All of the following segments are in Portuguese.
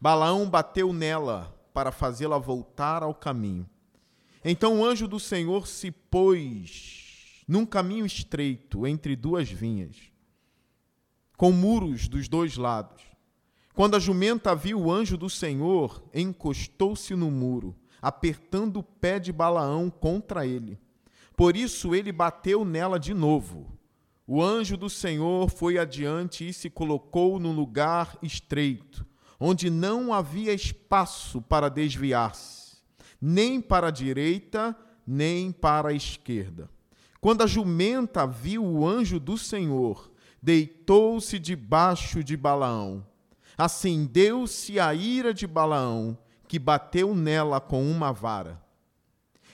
Balaão bateu nela para fazê-la voltar ao caminho. Então o anjo do Senhor se pôs num caminho estreito entre duas vinhas, com muros dos dois lados. Quando a jumenta viu o anjo do Senhor, encostou-se no muro, apertando o pé de Balaão contra ele. Por isso ele bateu nela de novo. O anjo do Senhor foi adiante e se colocou num lugar estreito onde não havia espaço para desviar-se, nem para a direita, nem para a esquerda. Quando a jumenta viu o anjo do Senhor, deitou-se debaixo de Balaão. Acendeu-se a ira de Balaão, que bateu nela com uma vara.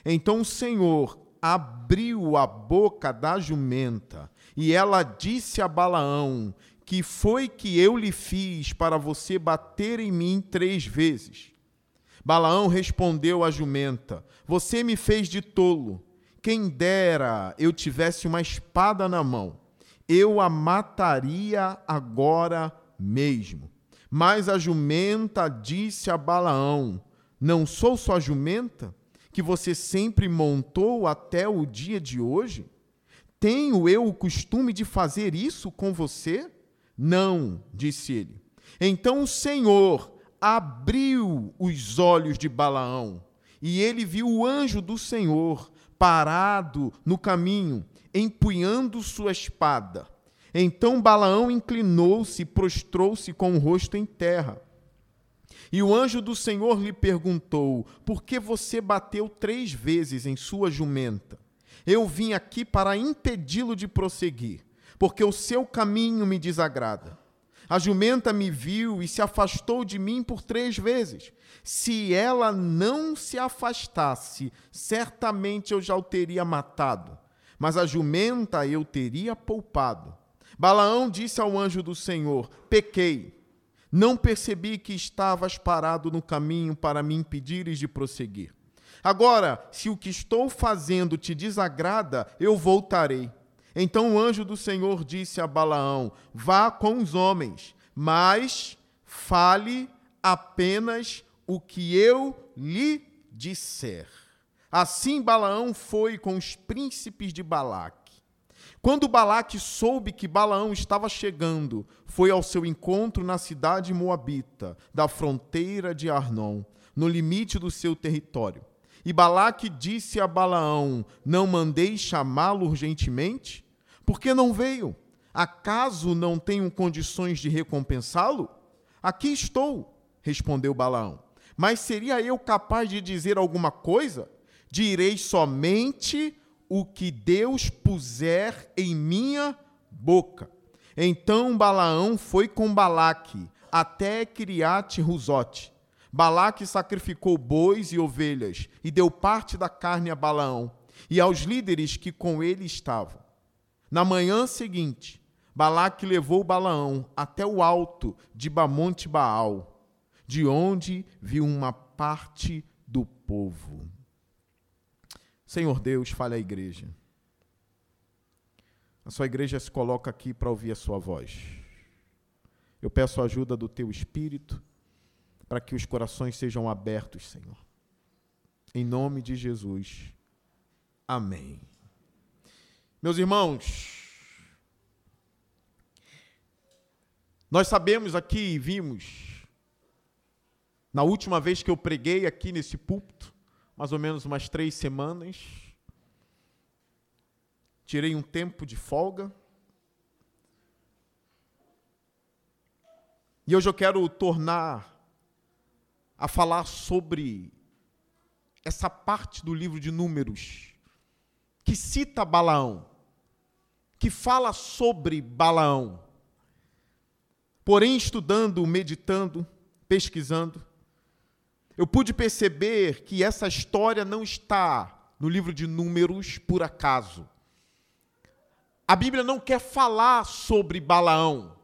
Então o Senhor abriu a boca da jumenta, e ela disse a Balaão: que foi que eu lhe fiz para você bater em mim três vezes? Balaão respondeu à jumenta: Você me fez de tolo. Quem dera eu tivesse uma espada na mão, eu a mataria agora mesmo. Mas a jumenta disse a Balaão: Não sou só jumenta, que você sempre montou até o dia de hoje? Tenho eu o costume de fazer isso com você? Não, disse ele. Então o Senhor abriu os olhos de Balaão, e ele viu o anjo do Senhor parado no caminho, empunhando sua espada. Então Balaão inclinou-se e prostrou-se com o rosto em terra. E o anjo do Senhor lhe perguntou: Por que você bateu três vezes em sua jumenta? Eu vim aqui para impedi-lo de prosseguir porque o seu caminho me desagrada. A jumenta me viu e se afastou de mim por três vezes. Se ela não se afastasse, certamente eu já o teria matado. Mas a jumenta eu teria poupado. Balaão disse ao anjo do Senhor: Pequei. Não percebi que estavas parado no caminho para me impedires de prosseguir. Agora, se o que estou fazendo te desagrada, eu voltarei então o anjo do Senhor disse a Balaão: Vá com os homens, mas fale apenas o que eu lhe disser. Assim Balaão foi com os príncipes de Balaque. Quando Balaque soube que Balaão estava chegando, foi ao seu encontro na cidade moabita, da fronteira de Arnon, no limite do seu território. E Balaque disse a Balaão: Não mandei chamá-lo urgentemente? Por que não veio? Acaso não tenho condições de recompensá-lo? Aqui estou, respondeu Balaão. Mas seria eu capaz de dizer alguma coisa? Direi somente o que Deus puser em minha boca. Então Balaão foi com Balaque até Criate Ruzote. Balaque sacrificou bois e ovelhas e deu parte da carne a Balaão e aos líderes que com ele estavam. Na manhã seguinte, Balaque levou Balaão até o alto de Bamonte Baal, de onde viu uma parte do povo. Senhor Deus, fale à igreja. A sua igreja se coloca aqui para ouvir a sua voz. Eu peço a ajuda do teu espírito para que os corações sejam abertos, Senhor. Em nome de Jesus. Amém. Meus irmãos, nós sabemos aqui e vimos, na última vez que eu preguei aqui nesse púlpito, mais ou menos umas três semanas, tirei um tempo de folga. E hoje eu quero tornar a falar sobre essa parte do livro de Números que cita Balaão, que fala sobre Balaão. Porém, estudando, meditando, pesquisando, eu pude perceber que essa história não está no livro de Números por acaso. A Bíblia não quer falar sobre Balaão.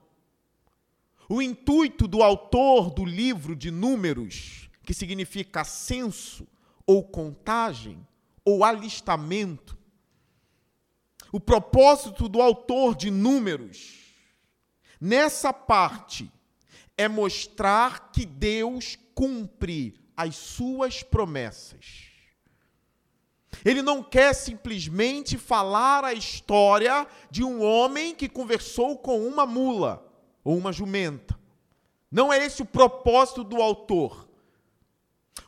O intuito do autor do livro de Números, que significa censo ou contagem ou alistamento, O propósito do autor de Números, nessa parte, é mostrar que Deus cumpre as suas promessas. Ele não quer simplesmente falar a história de um homem que conversou com uma mula ou uma jumenta. Não é esse o propósito do autor.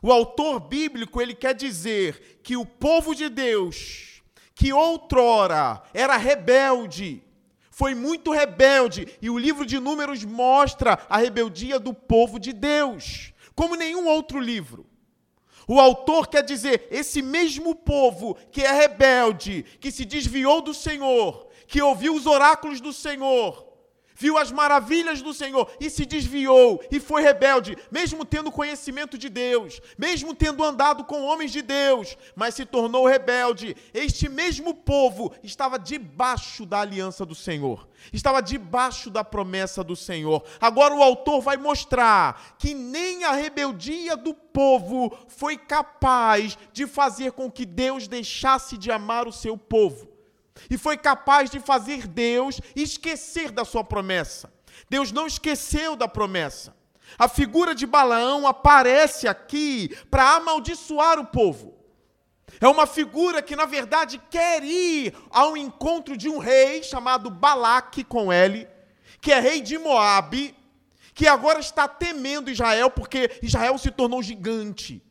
O autor bíblico, ele quer dizer que o povo de Deus, que outrora era rebelde, foi muito rebelde, e o livro de Números mostra a rebeldia do povo de Deus, como nenhum outro livro. O autor quer dizer: esse mesmo povo que é rebelde, que se desviou do Senhor, que ouviu os oráculos do Senhor, viu as maravilhas do Senhor e se desviou e foi rebelde, mesmo tendo conhecimento de Deus, mesmo tendo andado com homens de Deus, mas se tornou rebelde. Este mesmo povo estava debaixo da aliança do Senhor, estava debaixo da promessa do Senhor. Agora o autor vai mostrar que nem a rebeldia do povo foi capaz de fazer com que Deus deixasse de amar o seu povo e foi capaz de fazer Deus esquecer da sua promessa. Deus não esqueceu da promessa. A figura de Balaão aparece aqui para amaldiçoar o povo. É uma figura que, na verdade, quer ir ao encontro de um rei chamado Balaque com ele, que é rei de Moabe, que agora está temendo Israel porque Israel se tornou gigante.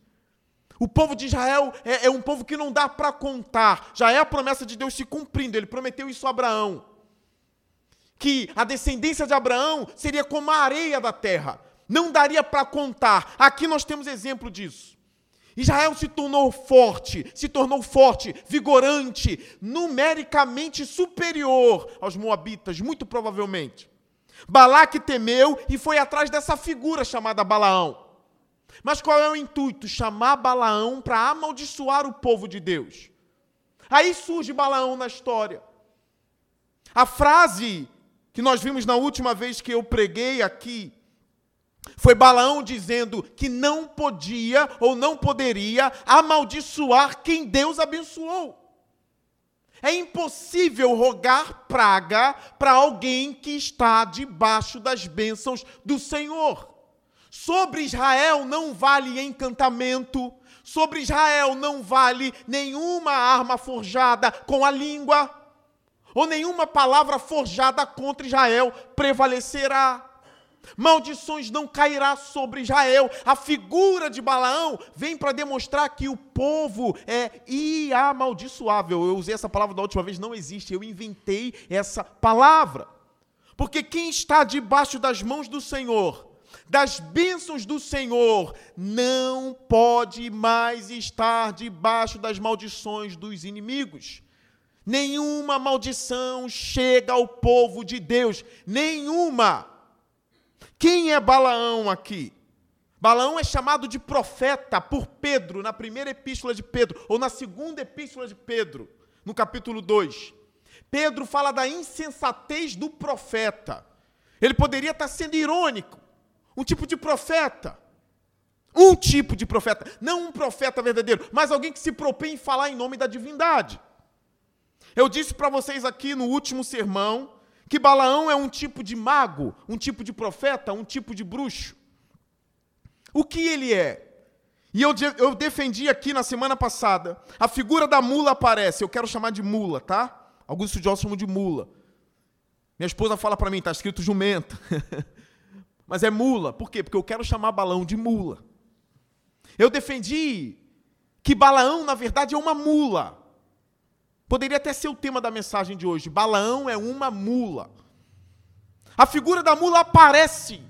O povo de Israel é, é um povo que não dá para contar. Já é a promessa de Deus se cumprindo. Ele prometeu isso a Abraão. Que a descendência de Abraão seria como a areia da terra. Não daria para contar. Aqui nós temos exemplo disso. Israel se tornou forte, se tornou forte, vigorante, numericamente superior aos moabitas, muito provavelmente. Balaque temeu e foi atrás dessa figura chamada Balaão. Mas qual é o intuito? Chamar Balaão para amaldiçoar o povo de Deus. Aí surge Balaão na história. A frase que nós vimos na última vez que eu preguei aqui foi Balaão dizendo que não podia ou não poderia amaldiçoar quem Deus abençoou. É impossível rogar praga para alguém que está debaixo das bênçãos do Senhor. Sobre Israel não vale encantamento, sobre Israel não vale nenhuma arma forjada com a língua, ou nenhuma palavra forjada contra Israel prevalecerá. Maldições não cairá sobre Israel. A figura de Balaão vem para demonstrar que o povo é inamaldiçoável. Eu usei essa palavra da última vez, não existe. Eu inventei essa palavra. Porque quem está debaixo das mãos do Senhor das bênçãos do Senhor, não pode mais estar debaixo das maldições dos inimigos. Nenhuma maldição chega ao povo de Deus, nenhuma. Quem é Balaão aqui? Balaão é chamado de profeta por Pedro, na primeira epístola de Pedro, ou na segunda epístola de Pedro, no capítulo 2. Pedro fala da insensatez do profeta. Ele poderia estar sendo irônico, um tipo de profeta. Um tipo de profeta. Não um profeta verdadeiro, mas alguém que se propõe em falar em nome da divindade. Eu disse para vocês aqui no último sermão que Balaão é um tipo de mago, um tipo de profeta, um tipo de bruxo. O que ele é? E eu, eu defendi aqui na semana passada, a figura da mula aparece, eu quero chamar de mula, tá? Alguns estudiosos chamam de mula. Minha esposa fala para mim, está escrito jumenta. Mas é mula. Por quê? Porque eu quero chamar Balão de mula. Eu defendi que Balaão, na verdade, é uma mula. Poderia até ser o tema da mensagem de hoje. Balaão é uma mula. A figura da mula aparece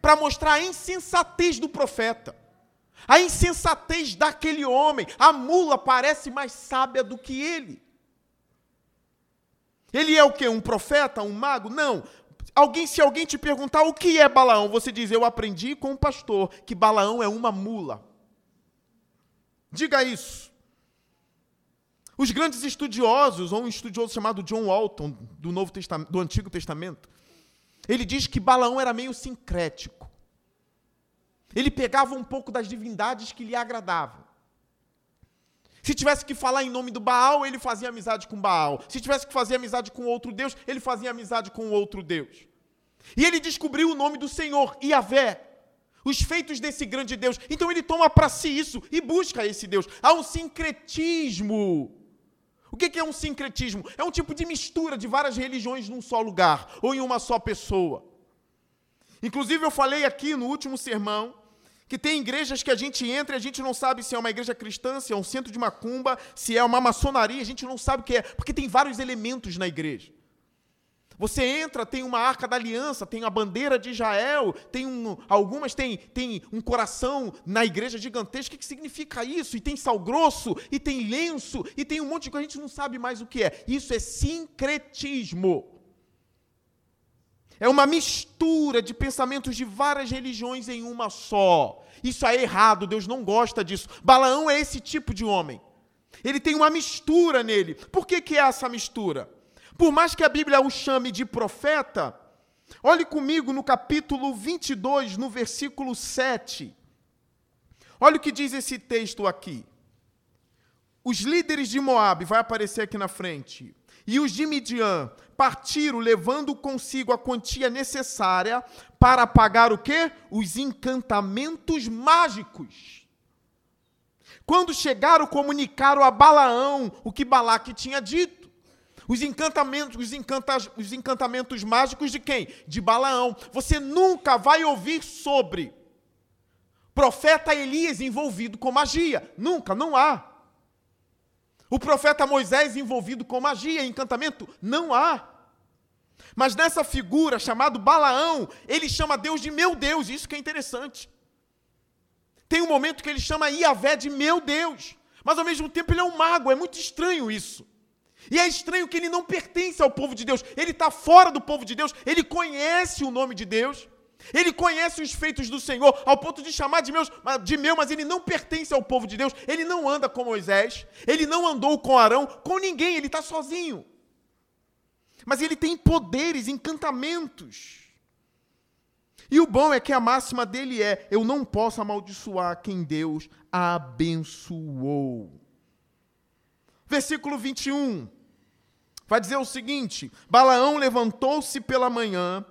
para mostrar a insensatez do profeta. A insensatez daquele homem. A mula parece mais sábia do que ele. Ele é o que? Um profeta? Um mago? Não. Alguém, se alguém te perguntar o que é Balaão, você diz: Eu aprendi com o pastor que Balaão é uma mula. Diga isso. Os grandes estudiosos, ou um estudioso chamado John Walton, do, Novo Testamento, do Antigo Testamento, ele diz que Balaão era meio sincrético. Ele pegava um pouco das divindades que lhe agradavam. Se tivesse que falar em nome do Baal, ele fazia amizade com Baal. Se tivesse que fazer amizade com outro Deus, ele fazia amizade com outro Deus. E ele descobriu o nome do Senhor, Yahvé, os feitos desse grande Deus. Então ele toma para si isso e busca esse Deus. Há um sincretismo. O que é um sincretismo? É um tipo de mistura de várias religiões num só lugar ou em uma só pessoa. Inclusive, eu falei aqui no último sermão que tem igrejas que a gente entra e a gente não sabe se é uma igreja cristã, se é um centro de macumba, se é uma maçonaria, a gente não sabe o que é, porque tem vários elementos na igreja. Você entra, tem uma arca da aliança, tem a bandeira de Israel, tem um, algumas tem, tem um coração na igreja gigantesca. O que significa isso? E tem sal grosso, e tem lenço, e tem um monte de coisa, a gente não sabe mais o que é. Isso é sincretismo. É uma mistura de pensamentos de várias religiões em uma só. Isso é errado, Deus não gosta disso. Balaão é esse tipo de homem. Ele tem uma mistura nele. Por que, que é essa mistura? Por mais que a Bíblia o chame de profeta, olhe comigo no capítulo 22, no versículo 7. Olha o que diz esse texto aqui. Os líderes de Moabe, vai aparecer aqui na frente, e os de Midian partiram levando consigo a quantia necessária para pagar o quê? Os encantamentos mágicos. Quando chegaram, comunicaram a Balaão o que Balaque tinha dito. Os encantamentos, os, encanta, os encantamentos mágicos de quem? De Balaão. Você nunca vai ouvir sobre profeta Elias envolvido com magia. Nunca, não há. O profeta Moisés envolvido com magia, encantamento? Não há. Mas nessa figura chamado Balaão, ele chama Deus de meu Deus, isso que é interessante. Tem um momento que ele chama Iavé de meu Deus, mas ao mesmo tempo ele é um mago, é muito estranho isso. E é estranho que ele não pertence ao povo de Deus, ele está fora do povo de Deus, ele conhece o nome de Deus, ele conhece os feitos do Senhor, ao ponto de chamar de, de meu, mas ele não pertence ao povo de Deus, ele não anda com Moisés, ele não andou com Arão, com ninguém, ele está sozinho. Mas ele tem poderes, encantamentos. E o bom é que a máxima dele é: eu não posso amaldiçoar quem Deus abençoou. Versículo 21 vai dizer o seguinte: Balaão levantou-se pela manhã,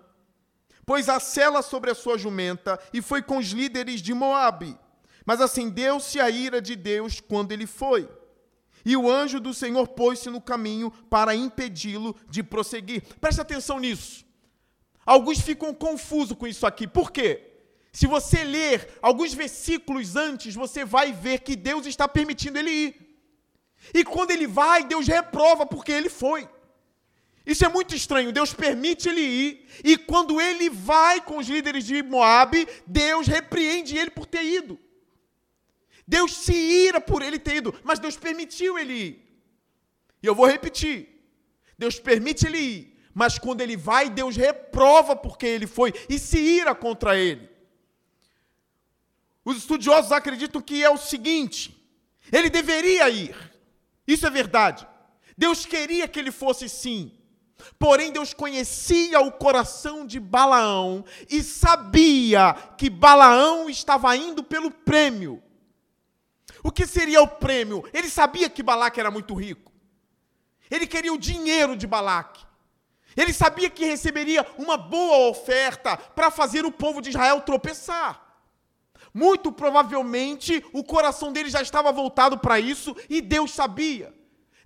pôs a cela sobre a sua jumenta e foi com os líderes de Moabe. Mas acendeu-se a ira de Deus quando ele foi. E o anjo do Senhor pôs-se no caminho para impedi-lo de prosseguir. Preste atenção nisso. Alguns ficam confusos com isso aqui. Por quê? Se você ler alguns versículos antes, você vai ver que Deus está permitindo ele ir. E quando ele vai, Deus reprova porque ele foi. Isso é muito estranho. Deus permite ele ir, e quando ele vai com os líderes de Moabe, Deus repreende ele por ter ido. Deus se ira por ele ter ido, mas Deus permitiu ele ir. E eu vou repetir: Deus permite ele ir, mas quando ele vai, Deus reprova porque ele foi e se ira contra ele. Os estudiosos acreditam que é o seguinte: ele deveria ir, isso é verdade. Deus queria que ele fosse sim. Porém, Deus conhecia o coração de Balaão e sabia que Balaão estava indo pelo prêmio. O que seria o prêmio? Ele sabia que Balaque era muito rico. Ele queria o dinheiro de Balaque. Ele sabia que receberia uma boa oferta para fazer o povo de Israel tropeçar. Muito provavelmente o coração dele já estava voltado para isso e Deus sabia.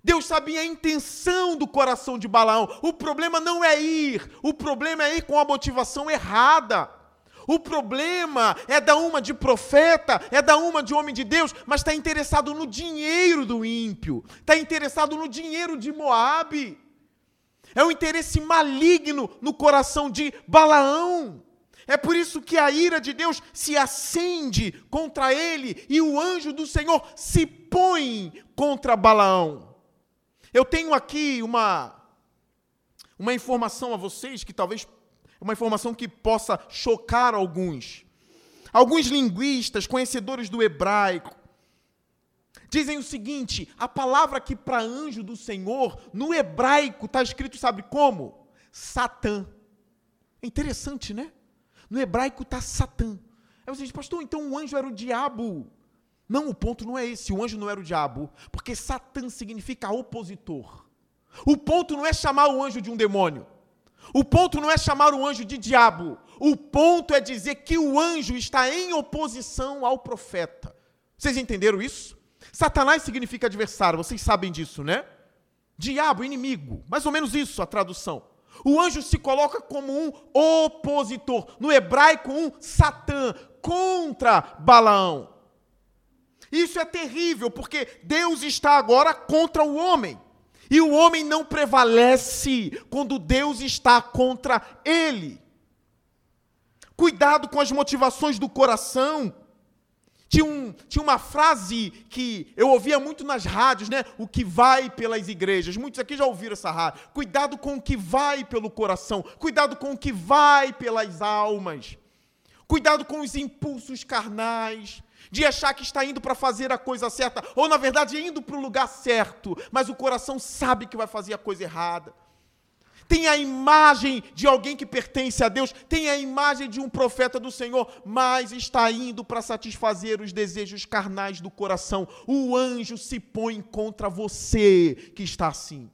Deus sabia a intenção do coração de Balaão. O problema não é ir, o problema é ir com a motivação errada. O problema é da uma de profeta, é da uma de homem de Deus, mas está interessado no dinheiro do ímpio, está interessado no dinheiro de Moabe. É um interesse maligno no coração de Balaão. É por isso que a ira de Deus se acende contra ele e o anjo do Senhor se põe contra Balaão. Eu tenho aqui uma uma informação a vocês que talvez uma informação que possa chocar alguns. Alguns linguistas, conhecedores do hebraico, dizem o seguinte: a palavra aqui para anjo do Senhor, no hebraico está escrito, sabe como? Satã. É interessante, né? No hebraico está Satã. Aí você diz, pastor, então o anjo era o diabo. Não, o ponto não é esse. O anjo não era o diabo, porque Satã significa opositor. O ponto não é chamar o anjo de um demônio. O ponto não é chamar o anjo de diabo. O ponto é dizer que o anjo está em oposição ao profeta. Vocês entenderam isso? Satanás significa adversário, vocês sabem disso, né? Diabo, inimigo. Mais ou menos isso a tradução. O anjo se coloca como um opositor. No hebraico, um Satã contra Balaão. Isso é terrível, porque Deus está agora contra o homem. E o homem não prevalece quando Deus está contra ele. Cuidado com as motivações do coração. Tinha, um, tinha uma frase que eu ouvia muito nas rádios, né? O que vai pelas igrejas. Muitos aqui já ouviram essa rádio. Cuidado com o que vai pelo coração. Cuidado com o que vai pelas almas. Cuidado com os impulsos carnais de achar que está indo para fazer a coisa certa, ou na verdade indo para o lugar certo, mas o coração sabe que vai fazer a coisa errada. Tem a imagem de alguém que pertence a Deus, tem a imagem de um profeta do Senhor, mas está indo para satisfazer os desejos carnais do coração. O anjo se põe contra você que está assim.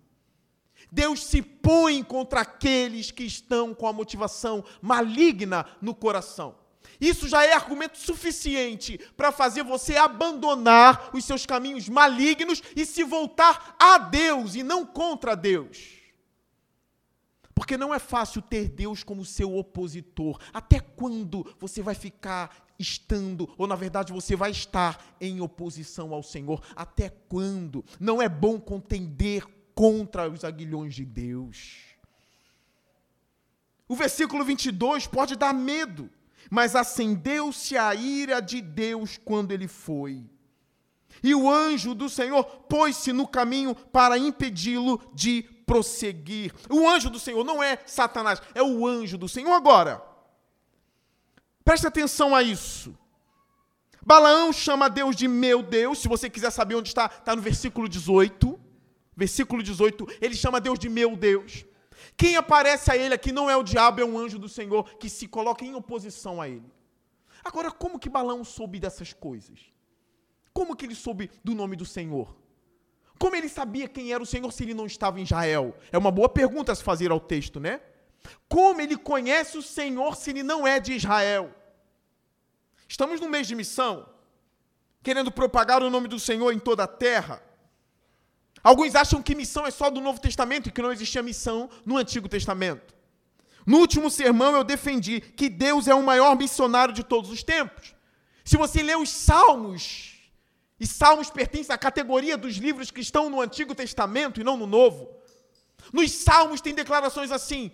Deus se põe contra aqueles que estão com a motivação maligna no coração. Isso já é argumento suficiente para fazer você abandonar os seus caminhos malignos e se voltar a Deus e não contra Deus. Porque não é fácil ter Deus como seu opositor. Até quando você vai ficar estando, ou na verdade você vai estar em oposição ao Senhor? Até quando? Não é bom contender contra os aguilhões de Deus. O versículo 22 pode dar medo mas acendeu-se a ira de Deus quando ele foi. E o anjo do Senhor pôs-se no caminho para impedi-lo de prosseguir. O anjo do Senhor não é Satanás, é o anjo do Senhor. Agora, preste atenção a isso. Balaão chama Deus de meu Deus. Se você quiser saber onde está, está no versículo 18. Versículo 18, ele chama Deus de meu Deus. Quem aparece a ele aqui não é o diabo, é um anjo do Senhor que se coloca em oposição a ele. Agora, como que Balão soube dessas coisas? Como que ele soube do nome do Senhor? Como ele sabia quem era o Senhor se ele não estava em Israel? É uma boa pergunta a se fazer ao texto, né? Como ele conhece o Senhor se ele não é de Israel? Estamos no mês de missão, querendo propagar o nome do Senhor em toda a terra. Alguns acham que missão é só do Novo Testamento e que não existia missão no Antigo Testamento. No último sermão eu defendi que Deus é o maior missionário de todos os tempos. Se você lê os Salmos, e Salmos pertence à categoria dos livros que estão no Antigo Testamento e não no Novo. Nos Salmos tem declarações assim: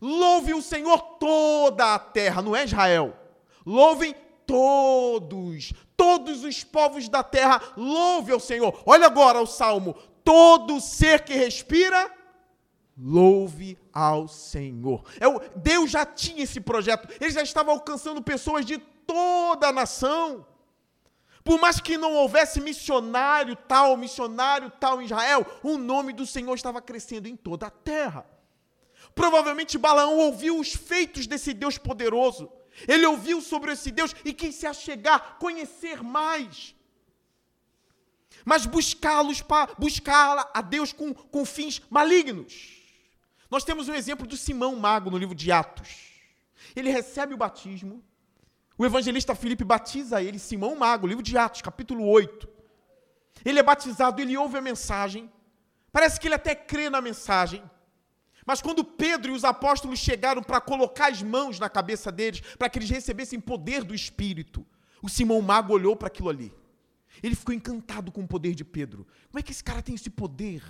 Louve o Senhor toda a terra, não é Israel. Louvem todos, todos os povos da terra, louve ao Senhor. Olha agora o salmo: todo ser que respira, louve ao Senhor. É Deus já tinha esse projeto, ele já estava alcançando pessoas de toda a nação. Por mais que não houvesse missionário tal, missionário tal em Israel, o nome do Senhor estava crescendo em toda a terra. Provavelmente Balaão ouviu os feitos desse Deus poderoso. Ele ouviu sobre esse Deus e quis se achegar, conhecer mais mas buscá-los para buscar a Deus com, com fins malignos. Nós temos um exemplo do Simão Mago no livro de Atos. Ele recebe o batismo, o evangelista Filipe batiza ele, Simão Mago, livro de Atos, capítulo 8. Ele é batizado, ele ouve a mensagem, parece que ele até crê na mensagem, mas quando Pedro e os apóstolos chegaram para colocar as mãos na cabeça deles, para que eles recebessem poder do Espírito, o Simão Mago olhou para aquilo ali. Ele ficou encantado com o poder de Pedro. Como é que esse cara tem esse poder?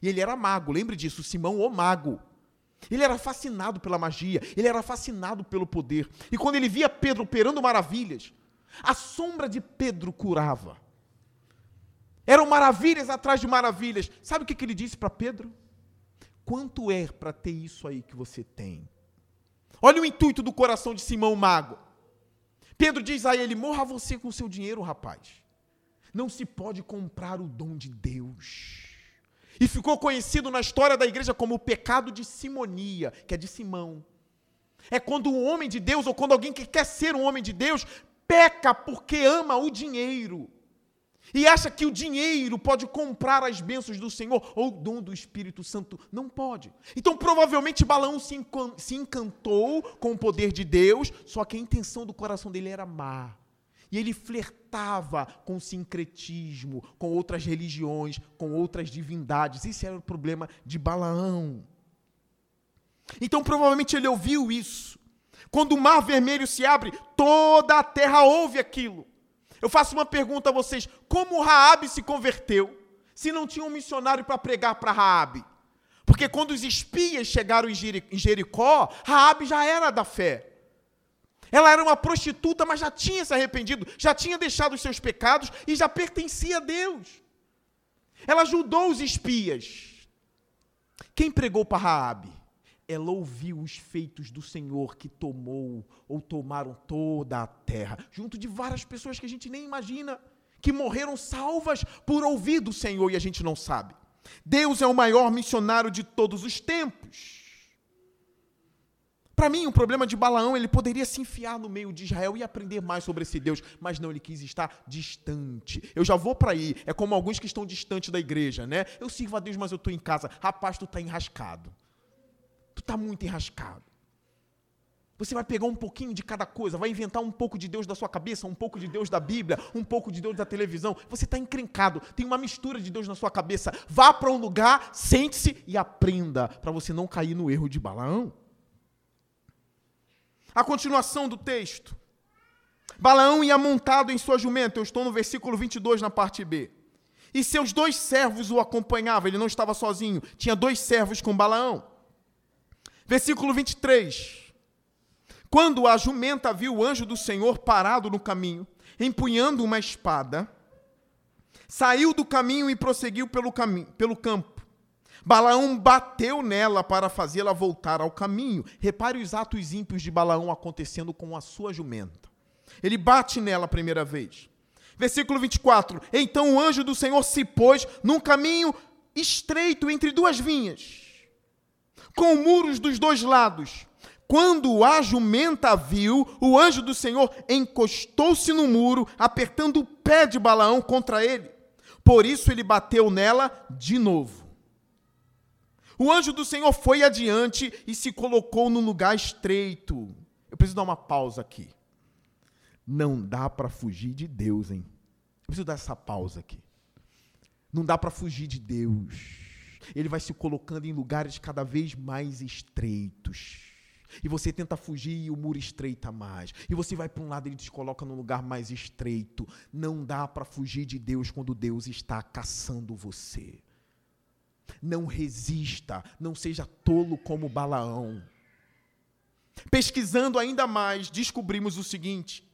E ele era mago, lembre disso, Simão o mago. Ele era fascinado pela magia, ele era fascinado pelo poder. E quando ele via Pedro operando maravilhas, a sombra de Pedro curava. Eram maravilhas atrás de maravilhas. Sabe o que, ele disse para Pedro? Quanto é para ter isso aí que você tem? Olha o intuito do coração de Simão Mago. Pedro diz a ele: morra você com seu dinheiro, rapaz. Não se pode comprar o dom de Deus. E ficou conhecido na história da igreja como o pecado de simonia, que é de Simão. É quando um homem de Deus, ou quando alguém que quer ser um homem de Deus, peca porque ama o dinheiro. e acha que o dinheiro pode comprar as bênçãos do Senhor ou o dom do Espírito Santo. Não pode. Então, provavelmente, Balaão se encantou com o poder de Deus, só que a intenção do coração dele era má. E ele flertava com o sincretismo, com outras religiões, com outras divindades. Esse era o problema de Balaão. Então, provavelmente, ele ouviu isso. Quando o mar vermelho se abre, toda a terra ouve aquilo. Eu faço uma pergunta a vocês: como Raabe se converteu se não tinha um missionário para pregar para Raabe? Porque quando os espias chegaram em Jericó, Raabe já era da fé. Ela era uma prostituta, mas já tinha se arrependido, já tinha deixado os seus pecados e já pertencia a Deus. Ela ajudou os espias. Quem pregou para Raabe? ela ouviu os feitos do Senhor que tomou ou tomaram toda a terra, junto de várias pessoas que a gente nem imagina, que morreram salvas por ouvir do Senhor e a gente não sabe. Deus é o maior missionário de todos os tempos. Para mim, o problema de Balaão, ele poderia se enfiar no meio de Israel e aprender mais sobre esse Deus, mas não, ele quis estar distante. Eu já vou para aí, é como alguns que estão distantes da igreja, né? Eu sirvo a Deus, mas eu estou em casa. Rapaz, tu está enrascado tu está muito enrascado. Você vai pegar um pouquinho de cada coisa, vai inventar um pouco de Deus da sua cabeça, um pouco de Deus da Bíblia, um pouco de Deus da televisão. Você está encrencado, tem uma mistura de Deus na sua cabeça. Vá para um lugar, sente-se e aprenda, para você não cair no erro de Balaão. A continuação do texto. Balaão ia montado em sua jumenta, eu estou no versículo 22 na parte B. E seus dois servos o acompanhavam, ele não estava sozinho, tinha dois servos com Balaão. Versículo 23. Quando a jumenta viu o anjo do Senhor parado no caminho, empunhando uma espada, saiu do caminho e prosseguiu pelo, caminho, pelo campo. Balaão bateu nela para fazê-la voltar ao caminho. Repare os atos ímpios de Balaão acontecendo com a sua jumenta. Ele bate nela a primeira vez. Versículo 24: Então o anjo do Senhor se pôs num caminho estreito entre duas vinhas com muros dos dois lados. Quando a jumenta viu, o anjo do Senhor encostou-se no muro, apertando o pé de Balaão contra ele. Por isso ele bateu nela de novo. O anjo do Senhor foi adiante e se colocou no lugar estreito. Eu preciso dar uma pausa aqui. Não dá para fugir de Deus, hein? Eu preciso dar essa pausa aqui. Não dá para fugir de Deus ele vai se colocando em lugares cada vez mais estreitos. E você tenta fugir e o muro estreita mais. E você vai para um lado e ele te coloca num lugar mais estreito. Não dá para fugir de Deus quando Deus está caçando você. Não resista, não seja tolo como Balaão. Pesquisando ainda mais, descobrimos o seguinte: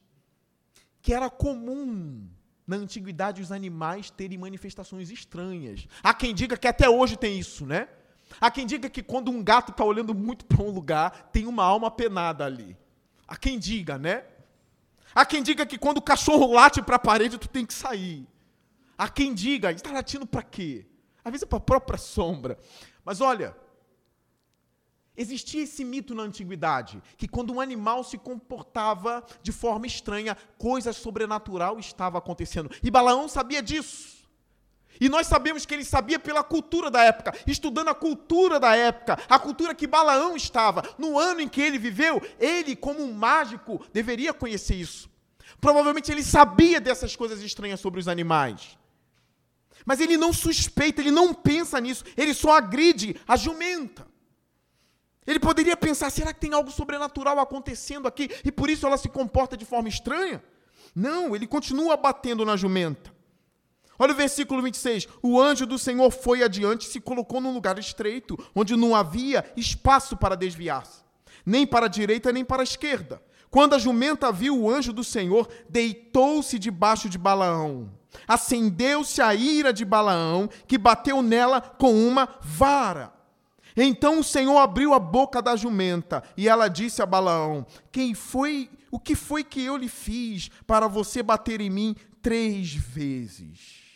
que era comum na antiguidade os animais terem manifestações estranhas. Há quem diga que até hoje tem isso, né? Há quem diga que quando um gato está olhando muito para um lugar, tem uma alma penada ali. Há quem diga, né? Há quem diga que quando o cachorro late para a parede, tu tem que sair. Há quem diga, está latindo para quê? Às vezes é para a própria sombra. Mas olha, Existia esse mito na antiguidade, que quando um animal se comportava de forma estranha, coisa sobrenatural estava acontecendo. E Balaão sabia disso. E nós sabemos que ele sabia pela cultura da época, estudando a cultura da época, a cultura que Balaão estava. No ano em que ele viveu, ele, como um mágico, deveria conhecer isso. Provavelmente ele sabia dessas coisas estranhas sobre os animais. Mas ele não suspeita, ele não pensa nisso, ele só agride a jumenta. Ele poderia pensar: será que tem algo sobrenatural acontecendo aqui e por isso ela se comporta de forma estranha? Não, ele continua batendo na jumenta. Olha o versículo 26. O anjo do Senhor foi adiante e se colocou num lugar estreito, onde não havia espaço para desviar-se, nem para a direita nem para a esquerda. Quando a jumenta viu o anjo do Senhor, deitou-se debaixo de Balaão. Acendeu-se a ira de Balaão, que bateu nela com uma vara. Então o Senhor abriu a boca da jumenta e ela disse a Balaão: Quem foi, o que foi que eu lhe fiz para você bater em mim três vezes?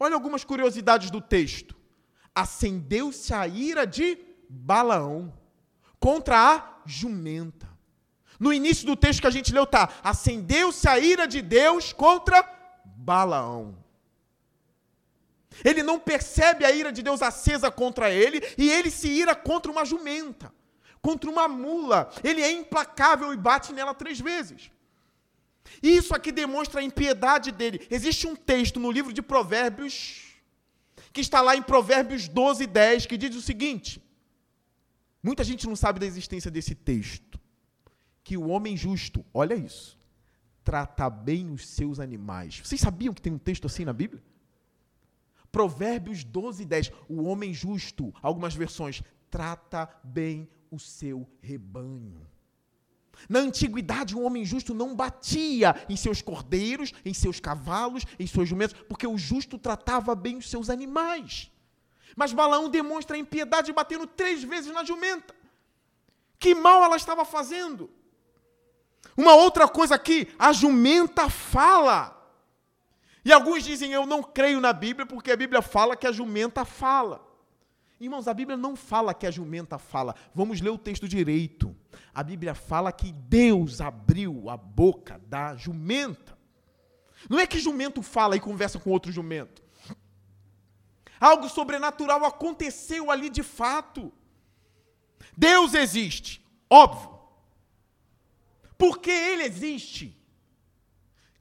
Olha algumas curiosidades do texto. Acendeu-se a ira de Balaão contra a jumenta. No início do texto que a gente leu está: acendeu-se a ira de Deus contra Balaão. Ele não percebe a ira de Deus acesa contra ele e ele se ira contra uma jumenta, contra uma mula. Ele é implacável e bate nela três vezes. Isso aqui demonstra a impiedade dele. Existe um texto no livro de Provérbios, que está lá em Provérbios 12, 10, que diz o seguinte: muita gente não sabe da existência desse texto. Que o homem justo, olha isso, trata bem os seus animais. Vocês sabiam que tem um texto assim na Bíblia? Provérbios 12, 10. O homem justo, algumas versões, trata bem o seu rebanho. Na antiguidade, um homem justo não batia em seus cordeiros, em seus cavalos, em seus jumentos, porque o justo tratava bem os seus animais. Mas Balaão demonstra a impiedade batendo três vezes na jumenta. Que mal ela estava fazendo? Uma outra coisa aqui, a jumenta fala. E alguns dizem, eu não creio na Bíblia, porque a Bíblia fala que a jumenta fala. Irmãos, a Bíblia não fala que a jumenta fala. Vamos ler o texto direito. A Bíblia fala que Deus abriu a boca da jumenta. Não é que jumento fala e conversa com outro jumento. Algo sobrenatural aconteceu ali de fato. Deus existe, óbvio. Porque Ele existe,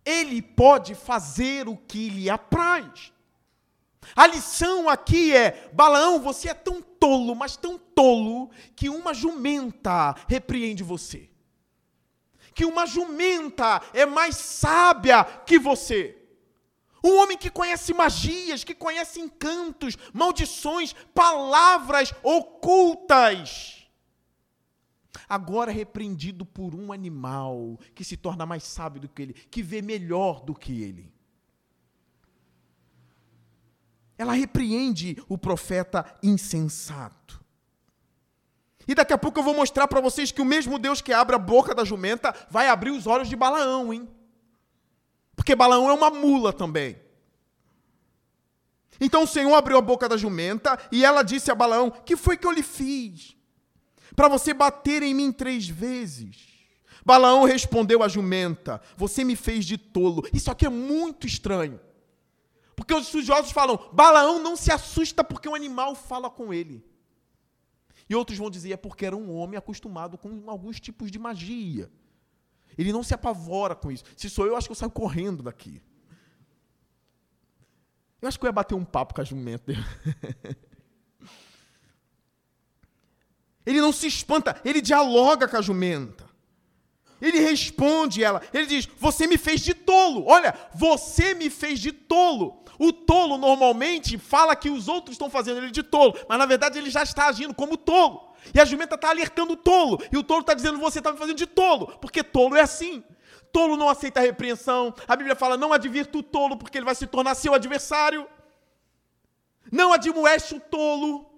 Ele pode fazer o que lhe apraz. A lição aqui é: Balaão, você é tão tolo, mas tão tolo, que uma jumenta repreende você. Que uma jumenta é mais sábia que você. Um homem que conhece magias, que conhece encantos, maldições, palavras ocultas. Agora repreendido por um animal que se torna mais sábio do que ele, que vê melhor do que ele. Ela repreende o profeta insensato. E daqui a pouco eu vou mostrar para vocês que o mesmo Deus que abre a boca da jumenta vai abrir os olhos de Balaão, hein? Porque Balaão é uma mula também. Então o Senhor abriu a boca da jumenta e ela disse a Balaão: Que foi que eu lhe fiz? Para você bater em mim três vezes. Balaão respondeu à jumenta: Você me fez de tolo. Isso aqui é muito estranho. Porque os estudiosos falam, Balaão não se assusta porque um animal fala com ele. E outros vão dizer, é porque era um homem acostumado com alguns tipos de magia. Ele não se apavora com isso. Se sou eu, acho que eu saio correndo daqui. Eu acho que eu ia bater um papo com a jumenta. ele não se espanta, ele dialoga com a jumenta. Ele responde ela, ele diz: Você me fez de tolo. Olha, você me fez de tolo. O tolo normalmente fala que os outros estão fazendo ele de tolo, mas na verdade ele já está agindo como tolo. E a jumenta está alertando o tolo, e o tolo está dizendo: Você está me fazendo de tolo, porque tolo é assim. Tolo não aceita repreensão. A Bíblia fala: Não advirta o tolo, porque ele vai se tornar seu adversário. Não admoeste o tolo.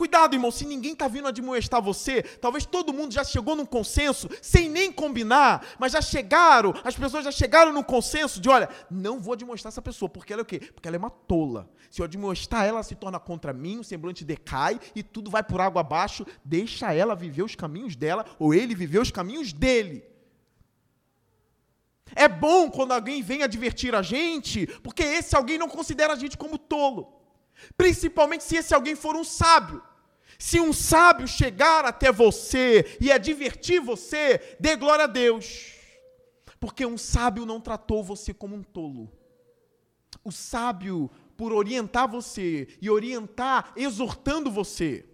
Cuidado, irmão, se ninguém está vindo admoestar você, talvez todo mundo já chegou num consenso, sem nem combinar, mas já chegaram, as pessoas já chegaram no consenso de, olha, não vou admoestar essa pessoa, porque ela é o quê? Porque ela é uma tola. Se eu admoestar ela, ela se torna contra mim, o semblante decai e tudo vai por água abaixo, deixa ela viver os caminhos dela, ou ele viver os caminhos dele. É bom quando alguém vem advertir a gente, porque esse alguém não considera a gente como tolo. Principalmente se esse alguém for um sábio. Se um sábio chegar até você e advertir você, dê glória a Deus. Porque um sábio não tratou você como um tolo. O sábio, por orientar você e orientar exortando você,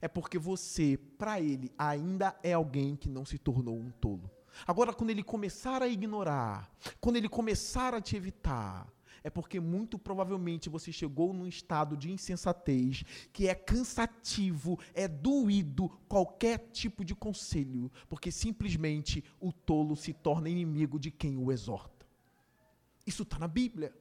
é porque você, para ele, ainda é alguém que não se tornou um tolo. Agora, quando ele começar a ignorar, quando ele começar a te evitar, é porque muito provavelmente você chegou num estado de insensatez que é cansativo, é doído qualquer tipo de conselho, porque simplesmente o tolo se torna inimigo de quem o exorta. Isso está na Bíblia.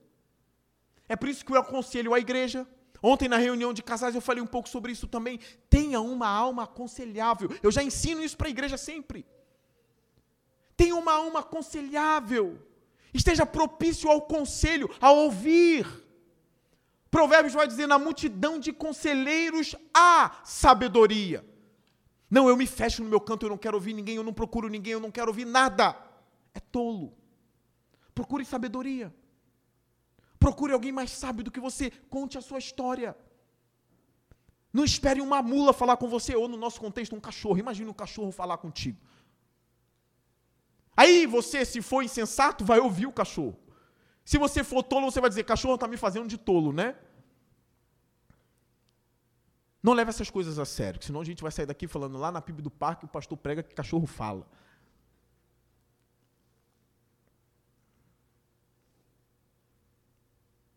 É por isso que eu aconselho a igreja. Ontem, na reunião de casais, eu falei um pouco sobre isso também. Tenha uma alma aconselhável. Eu já ensino isso para a igreja sempre. Tenha uma alma aconselhável. Esteja propício ao conselho, a ouvir. Provérbios vai dizer: na multidão de conselheiros há sabedoria. Não, eu me fecho no meu canto, eu não quero ouvir ninguém, eu não procuro ninguém, eu não quero ouvir nada. É tolo. Procure sabedoria. Procure alguém mais sábio do que você. Conte a sua história. Não espere uma mula falar com você, ou no nosso contexto, um cachorro. Imagine um cachorro falar contigo. Aí você, se for insensato, vai ouvir o cachorro. Se você for tolo, você vai dizer: cachorro está me fazendo de tolo, né? Não leve essas coisas a sério, senão a gente vai sair daqui falando lá na PIB do parque, o pastor prega que cachorro fala.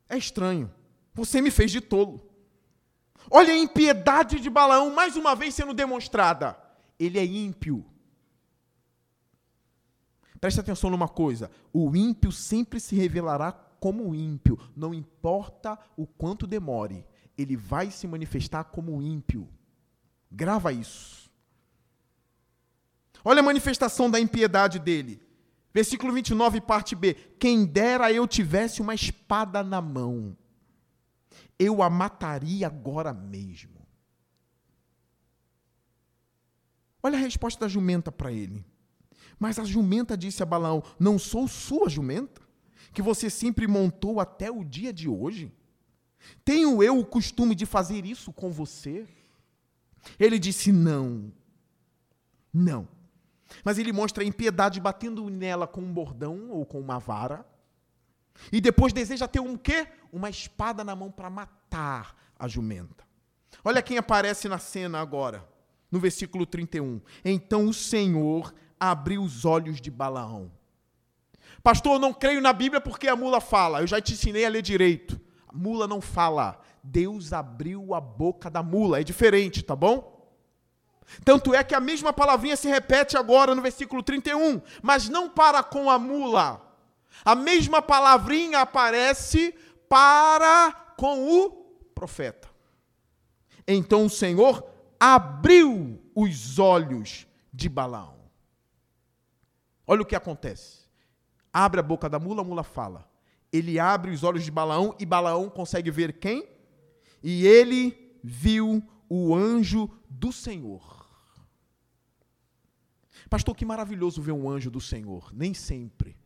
É estranho. Você me fez de tolo. Olha a impiedade de Balaão mais uma vez sendo demonstrada. Ele é ímpio. Preste atenção numa coisa: o ímpio sempre se revelará como ímpio, não importa o quanto demore, ele vai se manifestar como ímpio. Grava isso. Olha a manifestação da impiedade dele. Versículo 29, parte B. Quem dera eu tivesse uma espada na mão, eu a mataria agora mesmo. Olha a resposta da jumenta para ele. Mas a jumenta disse a Balaão: Não sou sua jumenta, que você sempre montou até o dia de hoje? Tenho eu o costume de fazer isso com você? Ele disse: Não, não. Mas ele mostra a impiedade batendo nela com um bordão ou com uma vara. E depois deseja ter um quê? Uma espada na mão para matar a jumenta. Olha quem aparece na cena agora, no versículo 31. Então o Senhor abriu os olhos de Balaão. Pastor, eu não creio na Bíblia porque a mula fala. Eu já te ensinei a ler direito. A mula não fala. Deus abriu a boca da mula. É diferente, tá bom? Tanto é que a mesma palavrinha se repete agora no versículo 31, mas não para com a mula. A mesma palavrinha aparece para com o profeta. Então o Senhor abriu os olhos de Balaão. Olha o que acontece. Abre a boca da mula, a mula fala. Ele abre os olhos de Balaão e Balaão consegue ver quem? E ele viu o anjo do Senhor Pastor, que maravilhoso ver um anjo do Senhor. Nem sempre.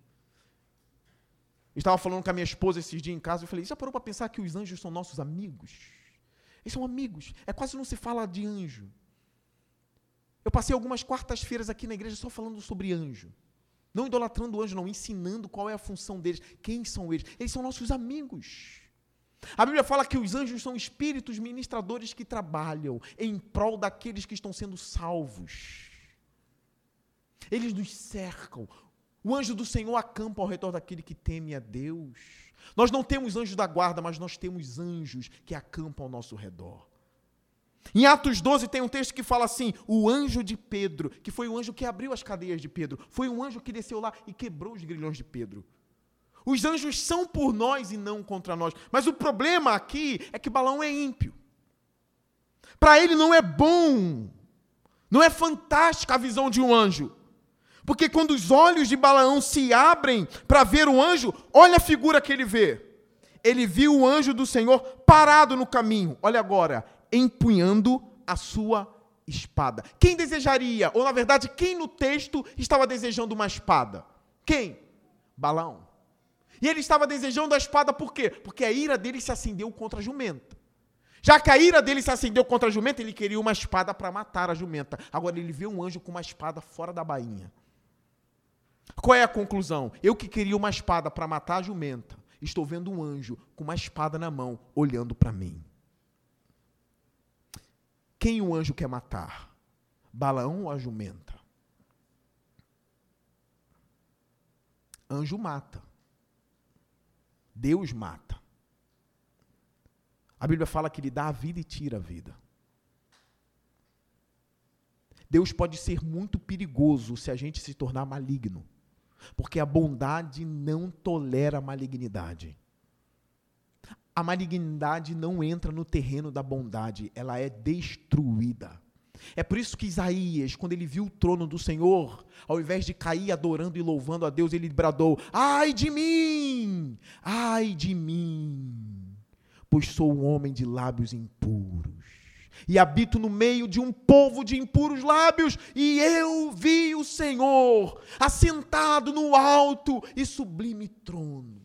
Estava falando com a minha esposa esses dias em casa, eu falei, já parou para pensar que os anjos são nossos amigos? Eles são amigos. É quase não se fala de anjo. Eu passei algumas quartas-feiras aqui na igreja só falando sobre anjo. Não idolatrando o anjo, não, ensinando qual é a função deles, quem são eles. Eles são nossos amigos. A Bíblia fala que os anjos são espíritos ministradores que trabalham em prol daqueles que estão sendo salvos. Eles nos cercam. O anjo do Senhor acampa ao redor daquele que teme a Deus. Nós não temos anjos da guarda, mas nós temos anjos que acampam ao nosso redor. Em Atos 12 tem um texto que fala assim: o anjo de Pedro, que foi o anjo que abriu as cadeias de Pedro, foi um anjo que desceu lá e quebrou os grilhões de Pedro. Os anjos são por nós e não contra nós. Mas o problema aqui é que Balão é ímpio. Para ele não é bom, não é fantástica a visão de um anjo. Porque quando os olhos de Balaão se abrem para ver o anjo, olha a figura que ele vê. Ele viu o anjo do Senhor parado no caminho. Olha agora, empunhando a sua espada. Quem desejaria, ou na verdade, quem no texto estava desejando uma espada? Quem? Balaão. E ele estava desejando a espada por quê? Porque a ira dele se acendeu contra a jumenta. Já que a ira dele se acendeu contra a jumenta, ele queria uma espada para matar a jumenta. Agora ele vê um anjo com uma espada fora da bainha. Qual é a conclusão? Eu que queria uma espada para matar a jumenta, estou vendo um anjo com uma espada na mão olhando para mim. Quem o anjo quer matar? Balaão ou a jumenta? Anjo mata. Deus mata. A Bíblia fala que ele dá a vida e tira a vida. Deus pode ser muito perigoso se a gente se tornar maligno. Porque a bondade não tolera a malignidade. A malignidade não entra no terreno da bondade, ela é destruída. É por isso que Isaías, quando ele viu o trono do Senhor, ao invés de cair adorando e louvando a Deus, ele bradou: Ai de mim! Ai de mim! Pois sou um homem de lábios impuros e habito no meio de um povo de impuros lábios, e eu vi o Senhor assentado no alto e sublime trono.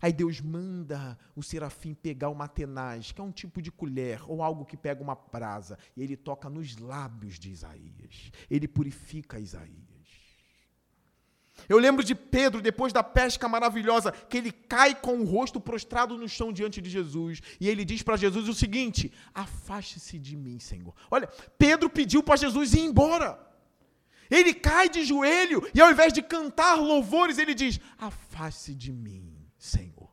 Aí Deus manda o serafim pegar uma tenaz, que é um tipo de colher, ou algo que pega uma brasa, e ele toca nos lábios de Isaías. Ele purifica Isaías. Eu lembro de Pedro, depois da pesca maravilhosa, que ele cai com o rosto prostrado no chão diante de Jesus. E ele diz para Jesus o seguinte: Afaste-se de mim, Senhor. Olha, Pedro pediu para Jesus ir embora. Ele cai de joelho e ao invés de cantar louvores, ele diz: Afaste-se de mim, Senhor.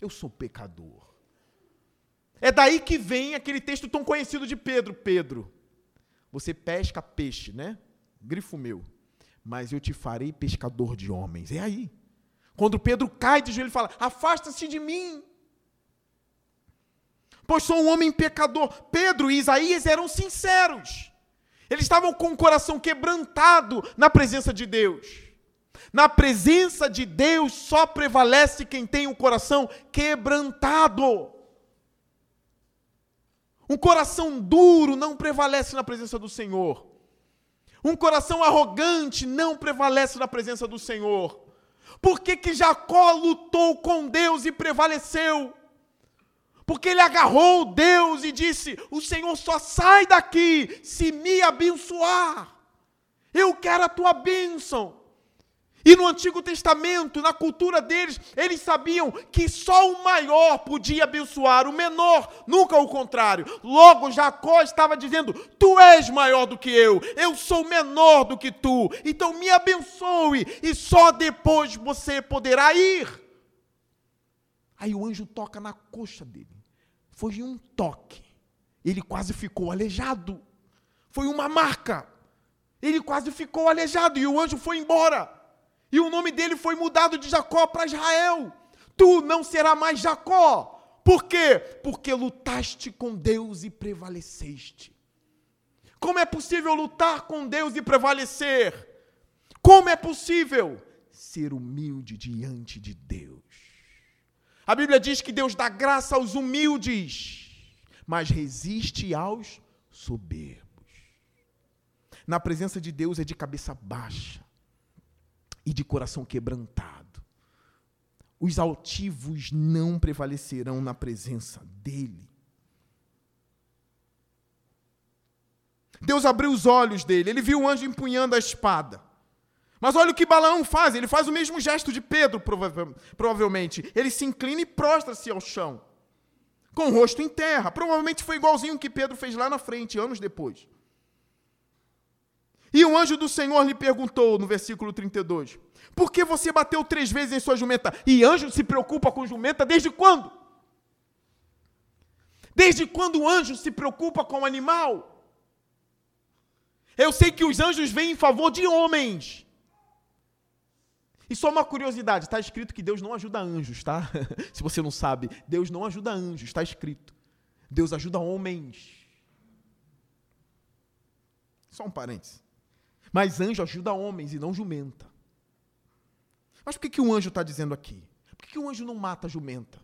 Eu sou pecador. É daí que vem aquele texto tão conhecido de Pedro: Pedro, você pesca peixe, né? Grifo meu mas eu te farei pescador de homens. É aí. Quando Pedro cai de joelho e fala: Afasta-se de mim, pois sou um homem pecador. Pedro e Isaías eram sinceros. Eles estavam com o coração quebrantado na presença de Deus. Na presença de Deus só prevalece quem tem o coração quebrantado. Um coração duro não prevalece na presença do Senhor. Um coração arrogante não prevalece na presença do Senhor. Por que, que Jacó lutou com Deus e prevaleceu? Porque ele agarrou Deus e disse: O Senhor só sai daqui se me abençoar. Eu quero a tua bênção. E no Antigo Testamento, na cultura deles, eles sabiam que só o maior podia abençoar o menor, nunca o contrário. Logo, Jacó estava dizendo: Tu és maior do que eu, eu sou menor do que tu, então me abençoe, e só depois você poderá ir. Aí o anjo toca na coxa dele. Foi um toque. Ele quase ficou aleijado. Foi uma marca. Ele quase ficou aleijado e o anjo foi embora. E o nome dele foi mudado de Jacó para Israel. Tu não será mais Jacó. Por quê? Porque lutaste com Deus e prevaleceste. Como é possível lutar com Deus e prevalecer? Como é possível ser humilde diante de Deus? A Bíblia diz que Deus dá graça aos humildes, mas resiste aos soberbos. Na presença de Deus é de cabeça baixa e de coração quebrantado. Os altivos não prevalecerão na presença dele. Deus abriu os olhos dele, ele viu o anjo empunhando a espada. Mas olha o que Balaão faz, ele faz o mesmo gesto de Pedro, provavelmente. Ele se inclina e prostra-se ao chão, com o rosto em terra. Provavelmente foi igualzinho o que Pedro fez lá na frente, anos depois. E o anjo do Senhor lhe perguntou no versículo 32: Por que você bateu três vezes em sua jumenta? E anjo se preocupa com jumenta desde quando? Desde quando o anjo se preocupa com o animal? Eu sei que os anjos vêm em favor de homens. E só uma curiosidade: está escrito que Deus não ajuda anjos, tá? Se você não sabe, Deus não ajuda anjos, está escrito. Deus ajuda homens. Só um parênteses. Mas anjo ajuda homens e não jumenta. Mas por que, que o anjo está dizendo aqui? Por que, que o anjo não mata a jumenta?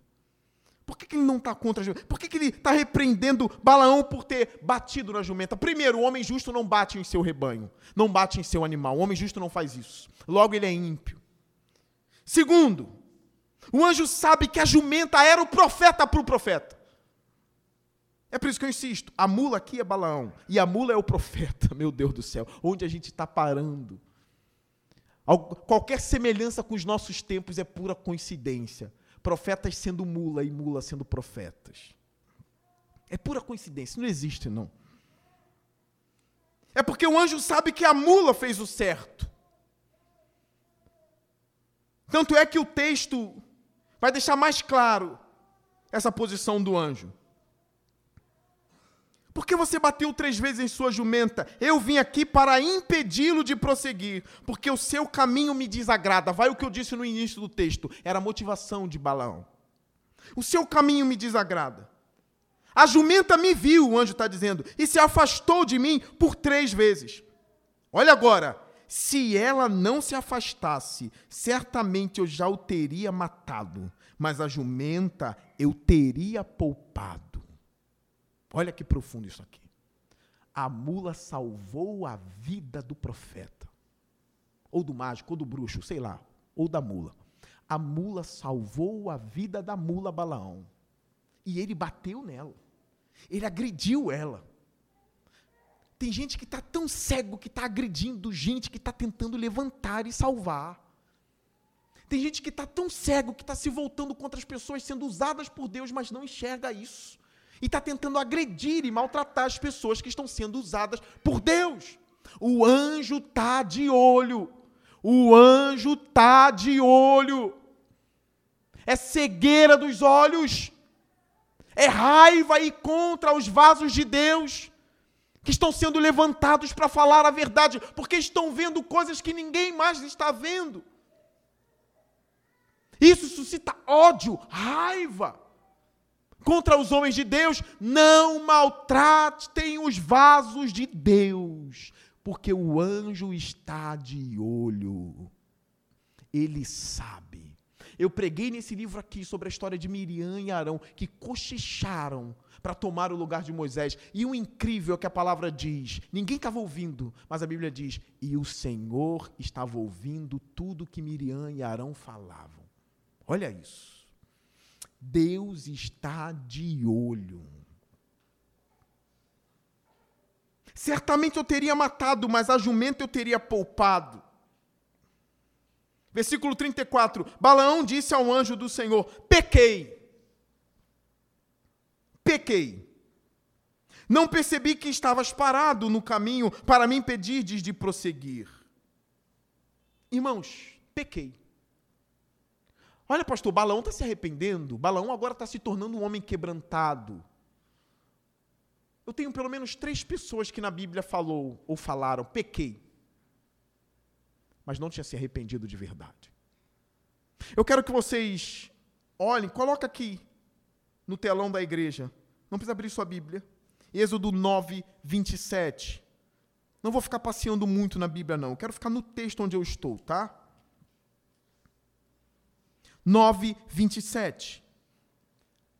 Por que, que ele não está contra a jumenta? Por que, que ele está repreendendo Balaão por ter batido na jumenta? Primeiro, o homem justo não bate em seu rebanho, não bate em seu animal. O homem justo não faz isso. Logo, ele é ímpio. Segundo, o anjo sabe que a jumenta era o profeta para o profeta. É por isso que eu insisto. A mula aqui é Balaão. E a mula é o profeta. Meu Deus do céu. Onde a gente está parando? Qualquer semelhança com os nossos tempos é pura coincidência. Profetas sendo mula e mula sendo profetas. É pura coincidência. Não existe, não. É porque o anjo sabe que a mula fez o certo. Tanto é que o texto vai deixar mais claro essa posição do anjo. Por que você bateu três vezes em sua jumenta? Eu vim aqui para impedi-lo de prosseguir, porque o seu caminho me desagrada. Vai o que eu disse no início do texto, era a motivação de Balaão. O seu caminho me desagrada. A jumenta me viu, o anjo está dizendo, e se afastou de mim por três vezes. Olha agora, se ela não se afastasse, certamente eu já o teria matado, mas a jumenta eu teria poupado. Olha que profundo isso aqui. A mula salvou a vida do profeta. Ou do mágico, ou do bruxo, sei lá, ou da mula. A mula salvou a vida da mula Balaão. E ele bateu nela. Ele agrediu ela. Tem gente que está tão cego que está agredindo gente que está tentando levantar e salvar. Tem gente que está tão cego que está se voltando contra as pessoas sendo usadas por Deus, mas não enxerga isso. E está tentando agredir e maltratar as pessoas que estão sendo usadas por Deus. O anjo está de olho. O anjo está de olho. É cegueira dos olhos. É raiva e contra os vasos de Deus que estão sendo levantados para falar a verdade, porque estão vendo coisas que ninguém mais está vendo. Isso suscita ódio, raiva contra os homens de Deus. Não maltratem os vasos de Deus, porque o anjo está de olho. Ele sabe. Eu preguei nesse livro aqui sobre a história de Miriam e Arão, que cochicharam para tomar o lugar de Moisés. E o incrível é que a palavra diz: ninguém estava ouvindo, mas a Bíblia diz: e o Senhor estava ouvindo tudo que Miriam e Arão falavam. Olha isso. Deus está de olho. Certamente eu teria matado, mas a jumenta eu teria poupado. Versículo 34: Balaão disse ao anjo do Senhor: Pequei. Pequei. Não percebi que estavas parado no caminho para me impedir de prosseguir. Irmãos, pequei. Olha, pastor, Balaão está se arrependendo. Balaão agora está se tornando um homem quebrantado. Eu tenho pelo menos três pessoas que na Bíblia falou ou falaram, pequei. Mas não tinha se arrependido de verdade. Eu quero que vocês olhem, coloca aqui no telão da igreja. Não precisa abrir sua Bíblia. Êxodo 9, 27. Não vou ficar passeando muito na Bíblia, não. Eu quero ficar no texto onde eu estou, tá? 9, 27.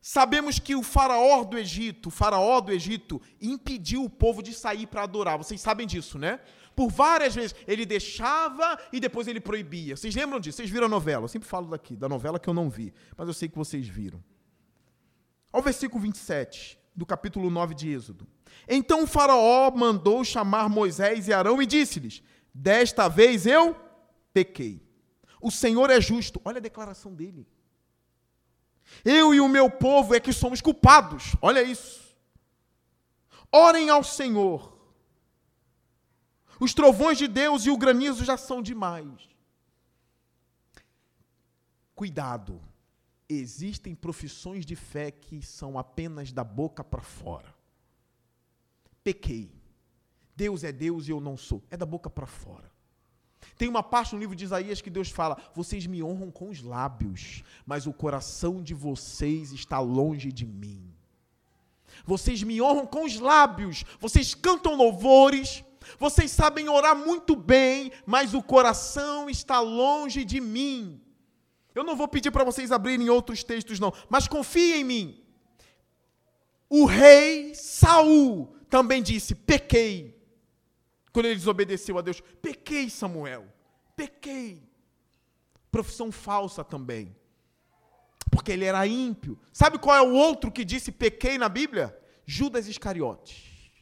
Sabemos que o faraó do Egito, o faraó do Egito, impediu o povo de sair para adorar. Vocês sabem disso, né? Por várias vezes ele deixava e depois ele proibia. Vocês lembram disso? Vocês viram a novela? Eu sempre falo daqui, da novela que eu não vi, mas eu sei que vocês viram. Ao versículo 27 do capítulo 9 de Êxodo. Então o faraó mandou chamar Moisés e Arão e disse-lhes: Desta vez eu pequei. O Senhor é justo. Olha a declaração dele. Eu e o meu povo é que somos culpados. Olha isso. Orem ao Senhor. Os trovões de Deus e o granizo já são demais. Cuidado. Existem profissões de fé que são apenas da boca para fora. Pequei. Deus é Deus e eu não sou. É da boca para fora. Tem uma parte no livro de Isaías que Deus fala: Vocês me honram com os lábios, mas o coração de vocês está longe de mim. Vocês me honram com os lábios, vocês cantam louvores, vocês sabem orar muito bem, mas o coração está longe de mim. Eu não vou pedir para vocês abrirem outros textos, não, mas confiem em mim. O rei Saul também disse: pequei quando ele desobedeceu a Deus. Pequei, Samuel. Pequei. Profissão falsa também. Porque ele era ímpio. Sabe qual é o outro que disse pequei na Bíblia? Judas Iscariotes.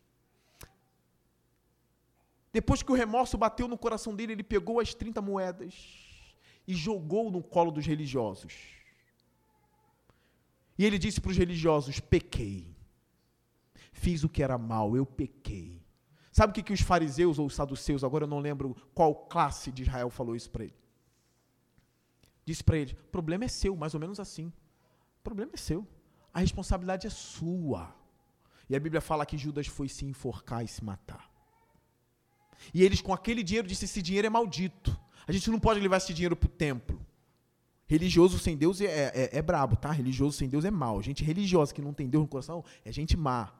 Depois que o remorso bateu no coração dele, ele pegou as 30 moedas e jogou no colo dos religiosos. E ele disse para os religiosos: pequei. Fiz o que era mal, eu pequei. Sabe o que, que os fariseus ou os saduceus, agora eu não lembro qual classe de Israel falou isso para ele? Disse para ele: o problema é seu, mais ou menos assim. O problema é seu. A responsabilidade é sua. E a Bíblia fala que Judas foi se enforcar e se matar. E eles, com aquele dinheiro, disse: esse dinheiro é maldito. A gente não pode levar esse dinheiro para o templo. Religioso sem Deus é, é, é brabo, tá? Religioso sem Deus é mal. Gente religiosa que não tem Deus no coração é gente má.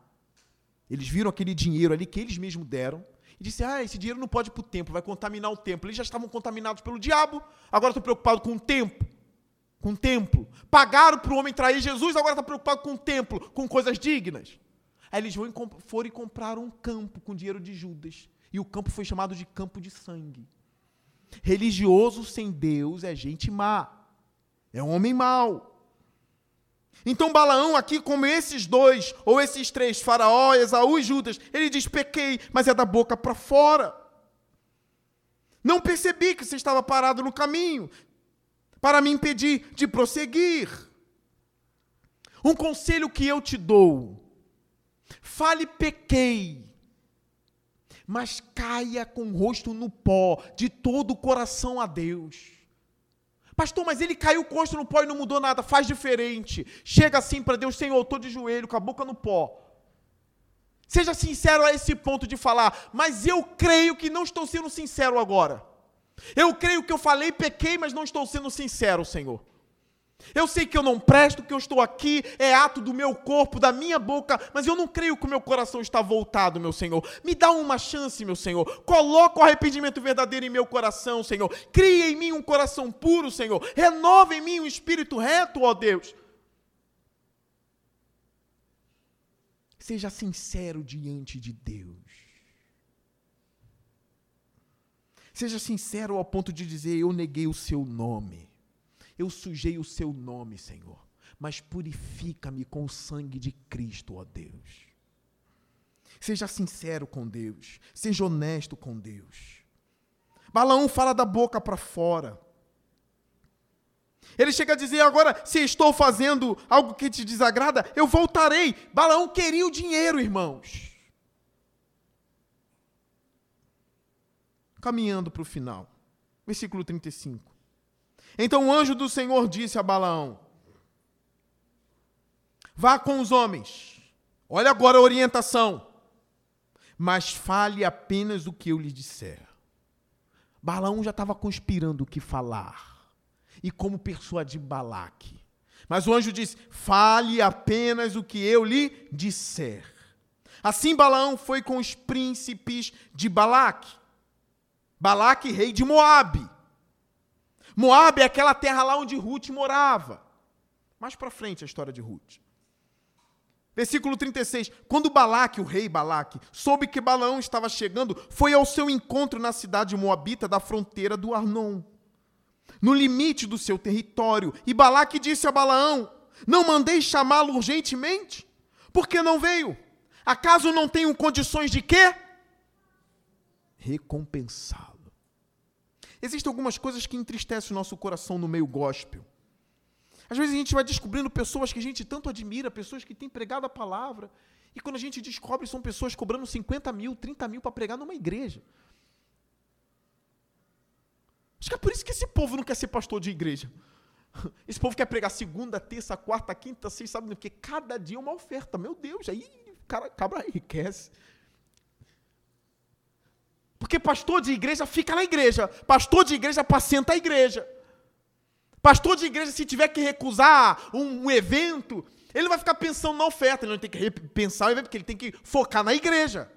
Eles viram aquele dinheiro ali que eles mesmos deram e disseram: Ah, esse dinheiro não pode ir para o templo, vai contaminar o templo. Eles já estavam contaminados pelo diabo, agora estão preocupados com o templo. Com o templo. Pagaram para o homem trair Jesus, agora está preocupado com o templo, com coisas dignas. Aí eles vão, foram e compraram um campo com dinheiro de Judas. E o campo foi chamado de campo de sangue. Religioso sem Deus é gente má. É um homem mau. Então Balaão aqui, como esses dois, ou esses três, Faraó, Esaú e Judas, ele diz: pequei, mas é da boca para fora. Não percebi que você estava parado no caminho para me impedir de prosseguir. Um conselho que eu te dou: fale pequei, mas caia com o rosto no pó, de todo o coração a Deus. Pastor, mas ele caiu o rosto no pó e não mudou nada, faz diferente. Chega assim para Deus, Senhor, eu estou de joelho, com a boca no pó. Seja sincero a esse ponto de falar, mas eu creio que não estou sendo sincero agora. Eu creio que eu falei, pequei, mas não estou sendo sincero, Senhor. Eu sei que eu não presto, que eu estou aqui, é ato do meu corpo, da minha boca, mas eu não creio que o meu coração está voltado, meu Senhor. Me dá uma chance, meu Senhor. Coloca o arrependimento verdadeiro em meu coração, Senhor. Cria em mim um coração puro, Senhor. Renova em mim um espírito reto, ó Deus. Seja sincero diante de Deus. Seja sincero ao ponto de dizer: Eu neguei o seu nome. Eu sujei o seu nome, Senhor. Mas purifica-me com o sangue de Cristo, ó Deus. Seja sincero com Deus. Seja honesto com Deus. Balaão fala da boca para fora. Ele chega a dizer agora: se estou fazendo algo que te desagrada, eu voltarei. Balaão queria o dinheiro, irmãos. Caminhando para o final. Versículo 35. Então o anjo do Senhor disse a Balaão: Vá com os homens. Olha agora a orientação. Mas fale apenas o que eu lhe disser. Balaão já estava conspirando o que falar e como persuadir Balaque. Mas o anjo disse: Fale apenas o que eu lhe disser. Assim Balaão foi com os príncipes de Balaque. Balaque, rei de Moabe. Moab é aquela terra lá onde Ruth morava. Mais para frente a história de Ruth. Versículo 36. Quando Balaque, o rei Balaque, soube que Balaão estava chegando, foi ao seu encontro na cidade moabita da fronteira do Arnon, no limite do seu território. E Balaque disse a Balaão: Não mandei chamá-lo urgentemente? Por que não veio? Acaso não tenho condições de quê? Recompensá-lo. Existem algumas coisas que entristecem o nosso coração no meio gospel. Às vezes a gente vai descobrindo pessoas que a gente tanto admira, pessoas que têm pregado a palavra, e quando a gente descobre, são pessoas cobrando 50 mil, 30 mil para pregar numa igreja. Acho que é por isso que esse povo não quer ser pastor de igreja. Esse povo quer pregar segunda, terça, quarta, quinta, sexta, sábado, porque cada dia é uma oferta. Meu Deus, aí o cara cabra enriquece. Porque pastor de igreja fica na igreja. Pastor de igreja apacenta a igreja. Pastor de igreja, se tiver que recusar um, um evento, ele vai ficar pensando na oferta. Ele não tem que pensar o evento, porque ele tem que focar na igreja.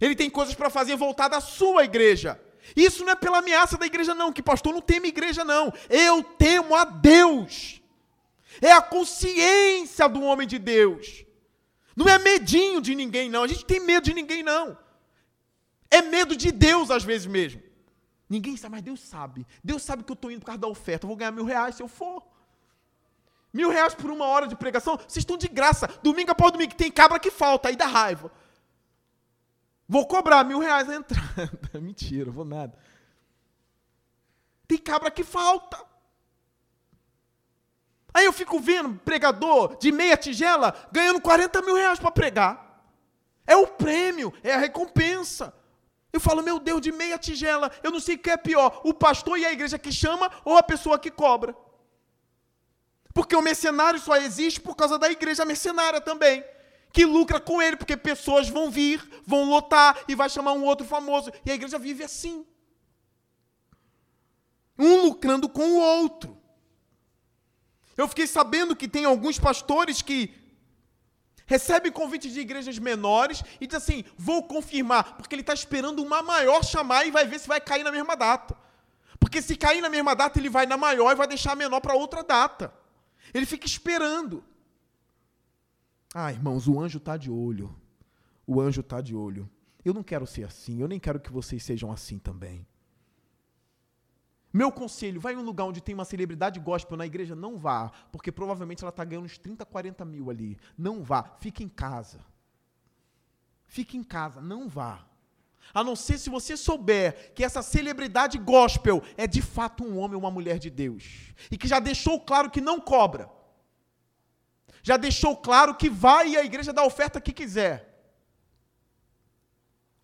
Ele tem coisas para fazer voltar da sua igreja. Isso não é pela ameaça da igreja, não, que pastor não teme igreja, não. Eu temo a Deus. É a consciência do homem de Deus. Não é medinho de ninguém, não. A gente tem medo de ninguém, não. É medo de Deus, às vezes mesmo. Ninguém sabe, mas Deus sabe. Deus sabe que eu estou indo por causa da oferta. Eu vou ganhar mil reais se eu for. Mil reais por uma hora de pregação, vocês estão de graça. Domingo após domingo, tem cabra que falta, aí dá raiva. Vou cobrar mil reais a entrada. Mentira, vou nada. Tem cabra que falta. Aí eu fico vendo pregador de meia tigela ganhando 40 mil reais para pregar. É o prêmio, é a recompensa. Eu falo, meu Deus, de meia tigela, eu não sei o que é pior, o pastor e a igreja que chama ou a pessoa que cobra. Porque o mercenário só existe por causa da igreja mercenária também, que lucra com ele, porque pessoas vão vir, vão lotar e vai chamar um outro famoso. E a igreja vive assim. Um lucrando com o outro. Eu fiquei sabendo que tem alguns pastores que recebe convites de igrejas menores e diz assim: vou confirmar, porque ele está esperando uma maior chamar e vai ver se vai cair na mesma data. Porque se cair na mesma data, ele vai na maior e vai deixar a menor para outra data. Ele fica esperando. Ah, irmãos, o anjo está de olho. O anjo está de olho. Eu não quero ser assim, eu nem quero que vocês sejam assim também. Meu conselho, vai em um lugar onde tem uma celebridade gospel na igreja, não vá, porque provavelmente ela está ganhando uns 30, 40 mil ali. Não vá, fique em casa. Fique em casa, não vá. A não ser se você souber que essa celebridade gospel é de fato um homem ou uma mulher de Deus. E que já deixou claro que não cobra. Já deixou claro que vai à igreja dar a oferta que quiser.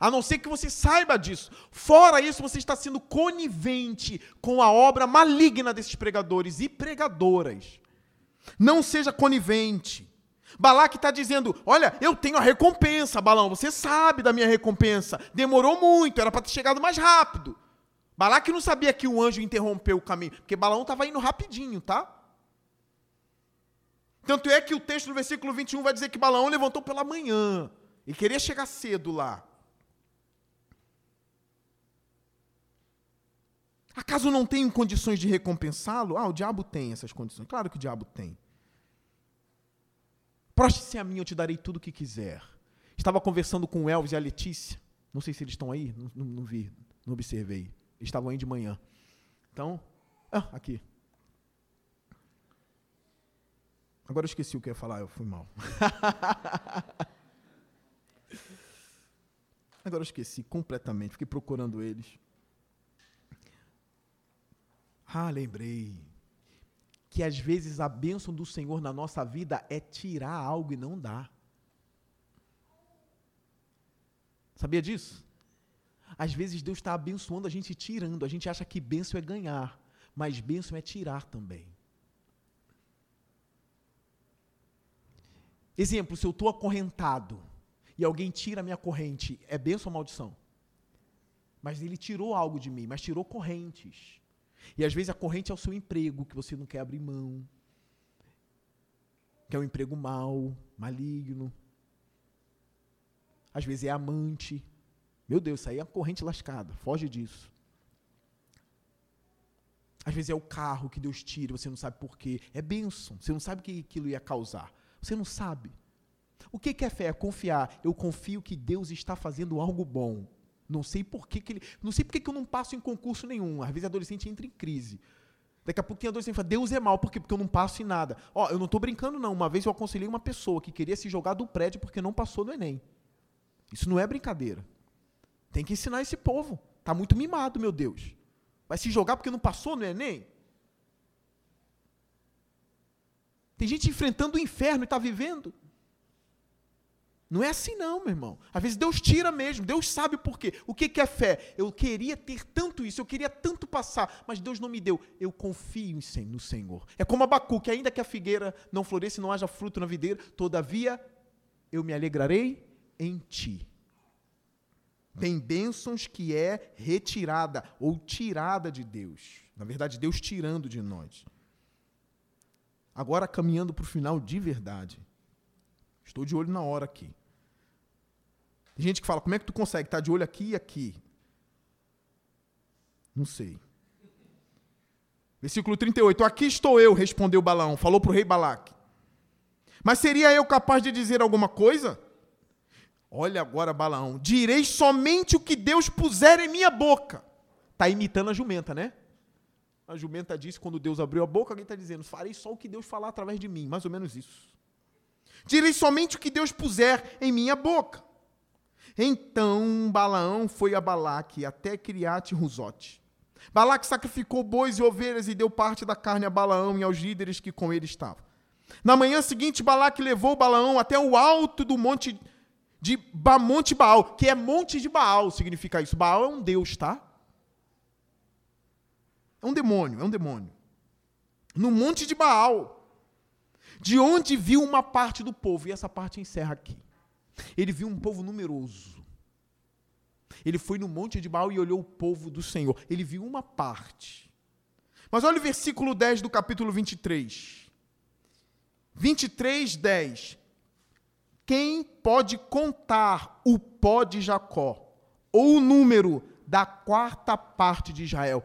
A não ser que você saiba disso. Fora isso, você está sendo conivente com a obra maligna desses pregadores e pregadoras. Não seja conivente. Balaque está dizendo: Olha, eu tenho a recompensa, Balão, você sabe da minha recompensa. Demorou muito, era para ter chegado mais rápido. Balaque não sabia que o anjo interrompeu o caminho, porque Balão estava indo rapidinho, tá? Tanto é que o texto no versículo 21 vai dizer que Balaão levantou pela manhã e queria chegar cedo lá. Acaso não tenho condições de recompensá-lo? Ah, o diabo tem essas condições. Claro que o diabo tem. Proste-se a mim, eu te darei tudo o que quiser. Estava conversando com o Elvis e a Letícia. Não sei se eles estão aí, não, não, não vi, não observei. Eles estavam aí de manhã. Então, ah, aqui. Agora eu esqueci o que ia falar, eu fui mal. Agora eu esqueci completamente, fiquei procurando eles. Ah, lembrei. Que às vezes a bênção do Senhor na nossa vida é tirar algo e não dar. Sabia disso? Às vezes Deus está abençoando a gente tirando. A gente acha que bênção é ganhar, mas bênção é tirar também. Exemplo, se eu estou acorrentado e alguém tira a minha corrente, é bênção ou maldição? Mas ele tirou algo de mim, mas tirou correntes. E às vezes a corrente é o seu emprego, que você não quer abrir mão. Que é um emprego mau, maligno. Às vezes é amante. Meu Deus, isso aí é uma corrente lascada. Foge disso. Às vezes é o carro que Deus tira, você não sabe por quê. É bênção. Você não sabe o que aquilo ia causar. Você não sabe. O que é fé? É confiar. Eu confio que Deus está fazendo algo bom. Não sei por que, que ele. Não sei por que, que eu não passo em concurso nenhum. Às vezes adolescente entra em crise. Daqui a pouco tem adolescente que fala, Deus é mal, por quê? Porque eu não passo em nada. Ó, eu não estou brincando, não. Uma vez eu aconselhei uma pessoa que queria se jogar do prédio porque não passou no Enem. Isso não é brincadeira. Tem que ensinar esse povo. Está muito mimado, meu Deus. Vai se jogar porque não passou no Enem? Tem gente enfrentando o inferno e está vivendo. Não é assim não, meu irmão. Às vezes Deus tira mesmo, Deus sabe por quê. O que, é fé? Eu queria ter tanto isso, eu queria tanto passar, mas Deus não me deu. Eu confio no Senhor. É como Abacu, que ainda que a figueira não floresça e não haja fruto na videira, todavia eu me alegrarei em ti. Tem bênçãos que é retirada ou tirada de Deus. Na verdade, Deus tirando de nós. Agora caminhando para o final de verdade. Estou de olho na hora aqui. Gente que fala, como é que tu consegue estar tá de olho aqui e aqui? Não sei. Versículo 38. Aqui estou eu, respondeu Balão, falou para o rei Balaque. Mas seria eu capaz de dizer alguma coisa? Olha agora, Balaão, direi somente o que Deus puser em minha boca. Está imitando a jumenta, né? A jumenta disse quando Deus abriu a boca, alguém está dizendo, farei só o que Deus falar através de mim, mais ou menos isso. Direi somente o que Deus puser em minha boca. Então Balaão foi a Balaque até Criate Ruzote. Balaque sacrificou bois e ovelhas e deu parte da carne a Balaão e aos líderes que com ele estavam. Na manhã seguinte, Balaque levou Balaão até o alto do monte de ba Monte Baal, que é Monte de Baal, significa isso. Baal é um deus, tá? É um demônio, é um demônio. No Monte de Baal, de onde viu uma parte do povo, e essa parte encerra aqui. Ele viu um povo numeroso. Ele foi no monte de Baal e olhou o povo do Senhor. Ele viu uma parte. Mas olha o versículo 10 do capítulo 23. 23, 10. Quem pode contar o pó de Jacó? Ou o número da quarta parte de Israel?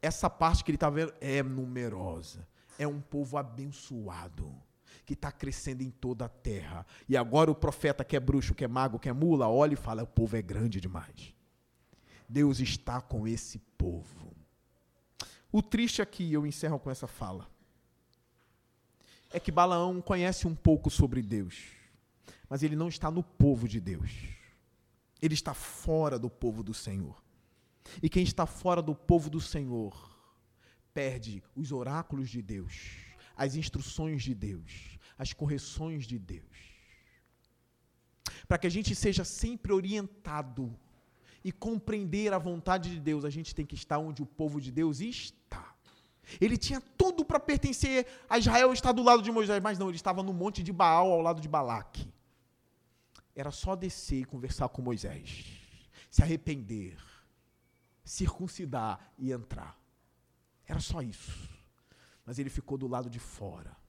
Essa parte que ele está vendo é numerosa. É um povo abençoado que está crescendo em toda a terra. E agora o profeta que é bruxo, que é mago, que é mula, olha e fala: o povo é grande demais. Deus está com esse povo. O triste aqui, eu encerro com essa fala, é que Balaão conhece um pouco sobre Deus, mas ele não está no povo de Deus. Ele está fora do povo do Senhor. E quem está fora do povo do Senhor perde os oráculos de Deus, as instruções de Deus, as correções de Deus. Para que a gente seja sempre orientado e compreender a vontade de Deus, a gente tem que estar onde o povo de Deus está. Ele tinha tudo para pertencer a Israel, estar do lado de Moisés, mas não, ele estava no monte de Baal, ao lado de Balaque. Era só descer e conversar com Moisés, se arrepender, circuncidar e entrar. Era só isso. Mas ele ficou do lado de fora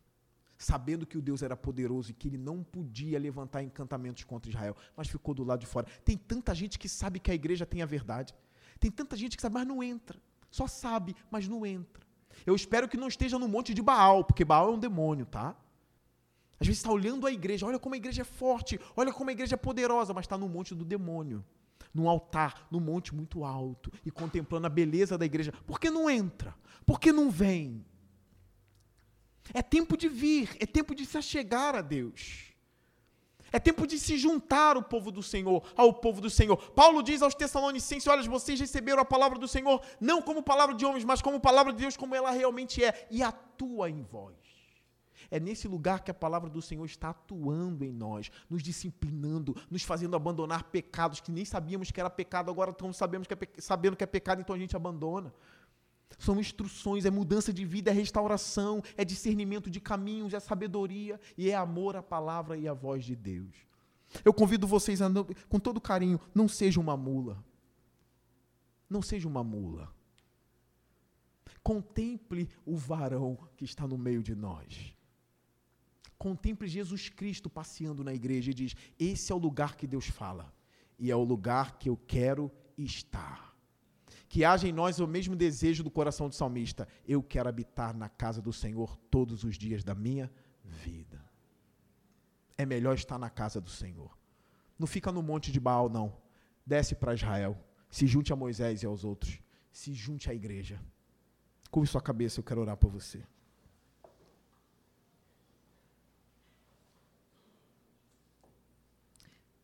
sabendo que o Deus era poderoso e que ele não podia levantar encantamentos contra Israel, mas ficou do lado de fora. Tem tanta gente que sabe que a igreja tem a verdade. Tem tanta gente que sabe, mas não entra. Só sabe, mas não entra. Eu espero que não esteja no monte de Baal, porque Baal é um demônio, tá? Às vezes está olhando a igreja, olha como a igreja é forte, olha como a igreja é poderosa, mas está no monte do demônio, num altar, num monte muito alto, e contemplando a beleza da igreja. Por que não entra? Por que não vem? É tempo de vir, é tempo de se achegar a Deus. É tempo de se juntar o povo do Senhor ao povo do Senhor. Paulo diz aos Tessalonicenses: Olha, vocês receberam a palavra do Senhor não como palavra de homens, mas como palavra de Deus, como ela realmente é, e atua em vós. É nesse lugar que a palavra do Senhor está atuando em nós, nos disciplinando, nos fazendo abandonar pecados que nem sabíamos que era pecado, agora estamos sabendo que é, sabendo que é pecado, então a gente abandona. São instruções, é mudança de vida, é restauração, é discernimento de caminhos, é sabedoria e é amor à palavra e à voz de Deus. Eu convido vocês a, com todo carinho, não seja uma mula. Não seja uma mula. Contemple o varão que está no meio de nós. Contemple Jesus Cristo passeando na igreja e diz: Esse é o lugar que Deus fala, e é o lugar que eu quero estar que haja em nós o mesmo desejo do coração do salmista: eu quero habitar na casa do Senhor todos os dias da minha vida. É melhor estar na casa do Senhor. Não fica no monte de Baal, não. Desce para Israel. Se junte a Moisés e aos outros. Se junte à igreja. Curve sua cabeça, eu quero orar por você.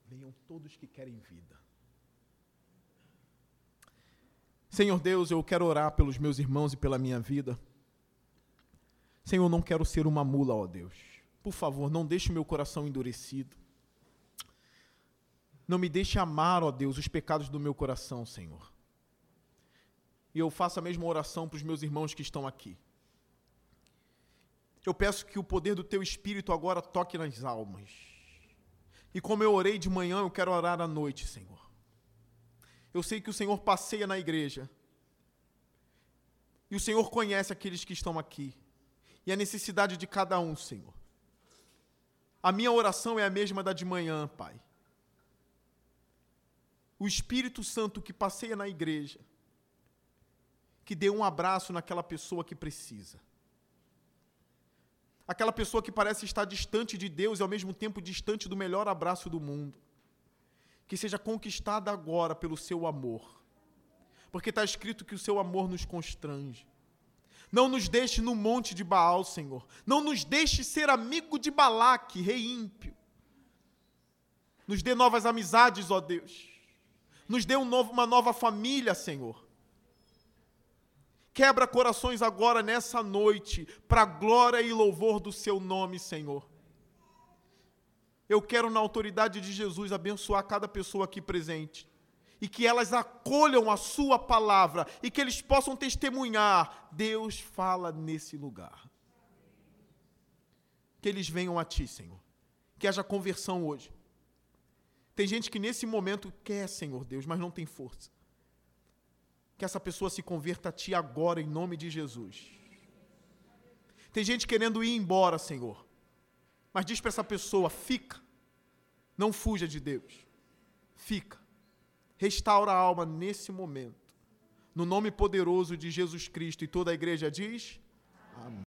Venham todos que querem vida. Senhor Deus, eu quero orar pelos meus irmãos e pela minha vida. Senhor, não quero ser uma mula, ó Deus. Por favor, não deixe o meu coração endurecido. Não me deixe amar, ó Deus, os pecados do meu coração, Senhor. E eu faço a mesma oração para os meus irmãos que estão aqui. Eu peço que o poder do Teu Espírito agora toque nas almas. E como eu orei de manhã, eu quero orar à noite, Senhor. Eu sei que o Senhor passeia na igreja. E o Senhor conhece aqueles que estão aqui. E a necessidade de cada um, Senhor. A minha oração é a mesma da de manhã, Pai. O Espírito Santo que passeia na igreja, que dê um abraço naquela pessoa que precisa. Aquela pessoa que parece estar distante de Deus e ao mesmo tempo distante do melhor abraço do mundo que seja conquistada agora pelo seu amor. Porque está escrito que o seu amor nos constrange. Não nos deixe no monte de Baal, Senhor. Não nos deixe ser amigo de Balaque, rei ímpio. Nos dê novas amizades, ó Deus. Nos dê um novo, uma nova família, Senhor. Quebra corações agora nessa noite, para glória e louvor do seu nome, Senhor. Eu quero, na autoridade de Jesus, abençoar cada pessoa aqui presente. E que elas acolham a Sua palavra e que eles possam testemunhar: Deus fala nesse lugar. Que eles venham a Ti, Senhor. Que haja conversão hoje. Tem gente que nesse momento quer, Senhor Deus, mas não tem força. Que essa pessoa se converta a Ti agora, em nome de Jesus. Tem gente querendo ir embora, Senhor mas diz para essa pessoa: fica. Não fuja de Deus. Fica. Restaura a alma nesse momento. No nome poderoso de Jesus Cristo. E toda a igreja diz: Amém.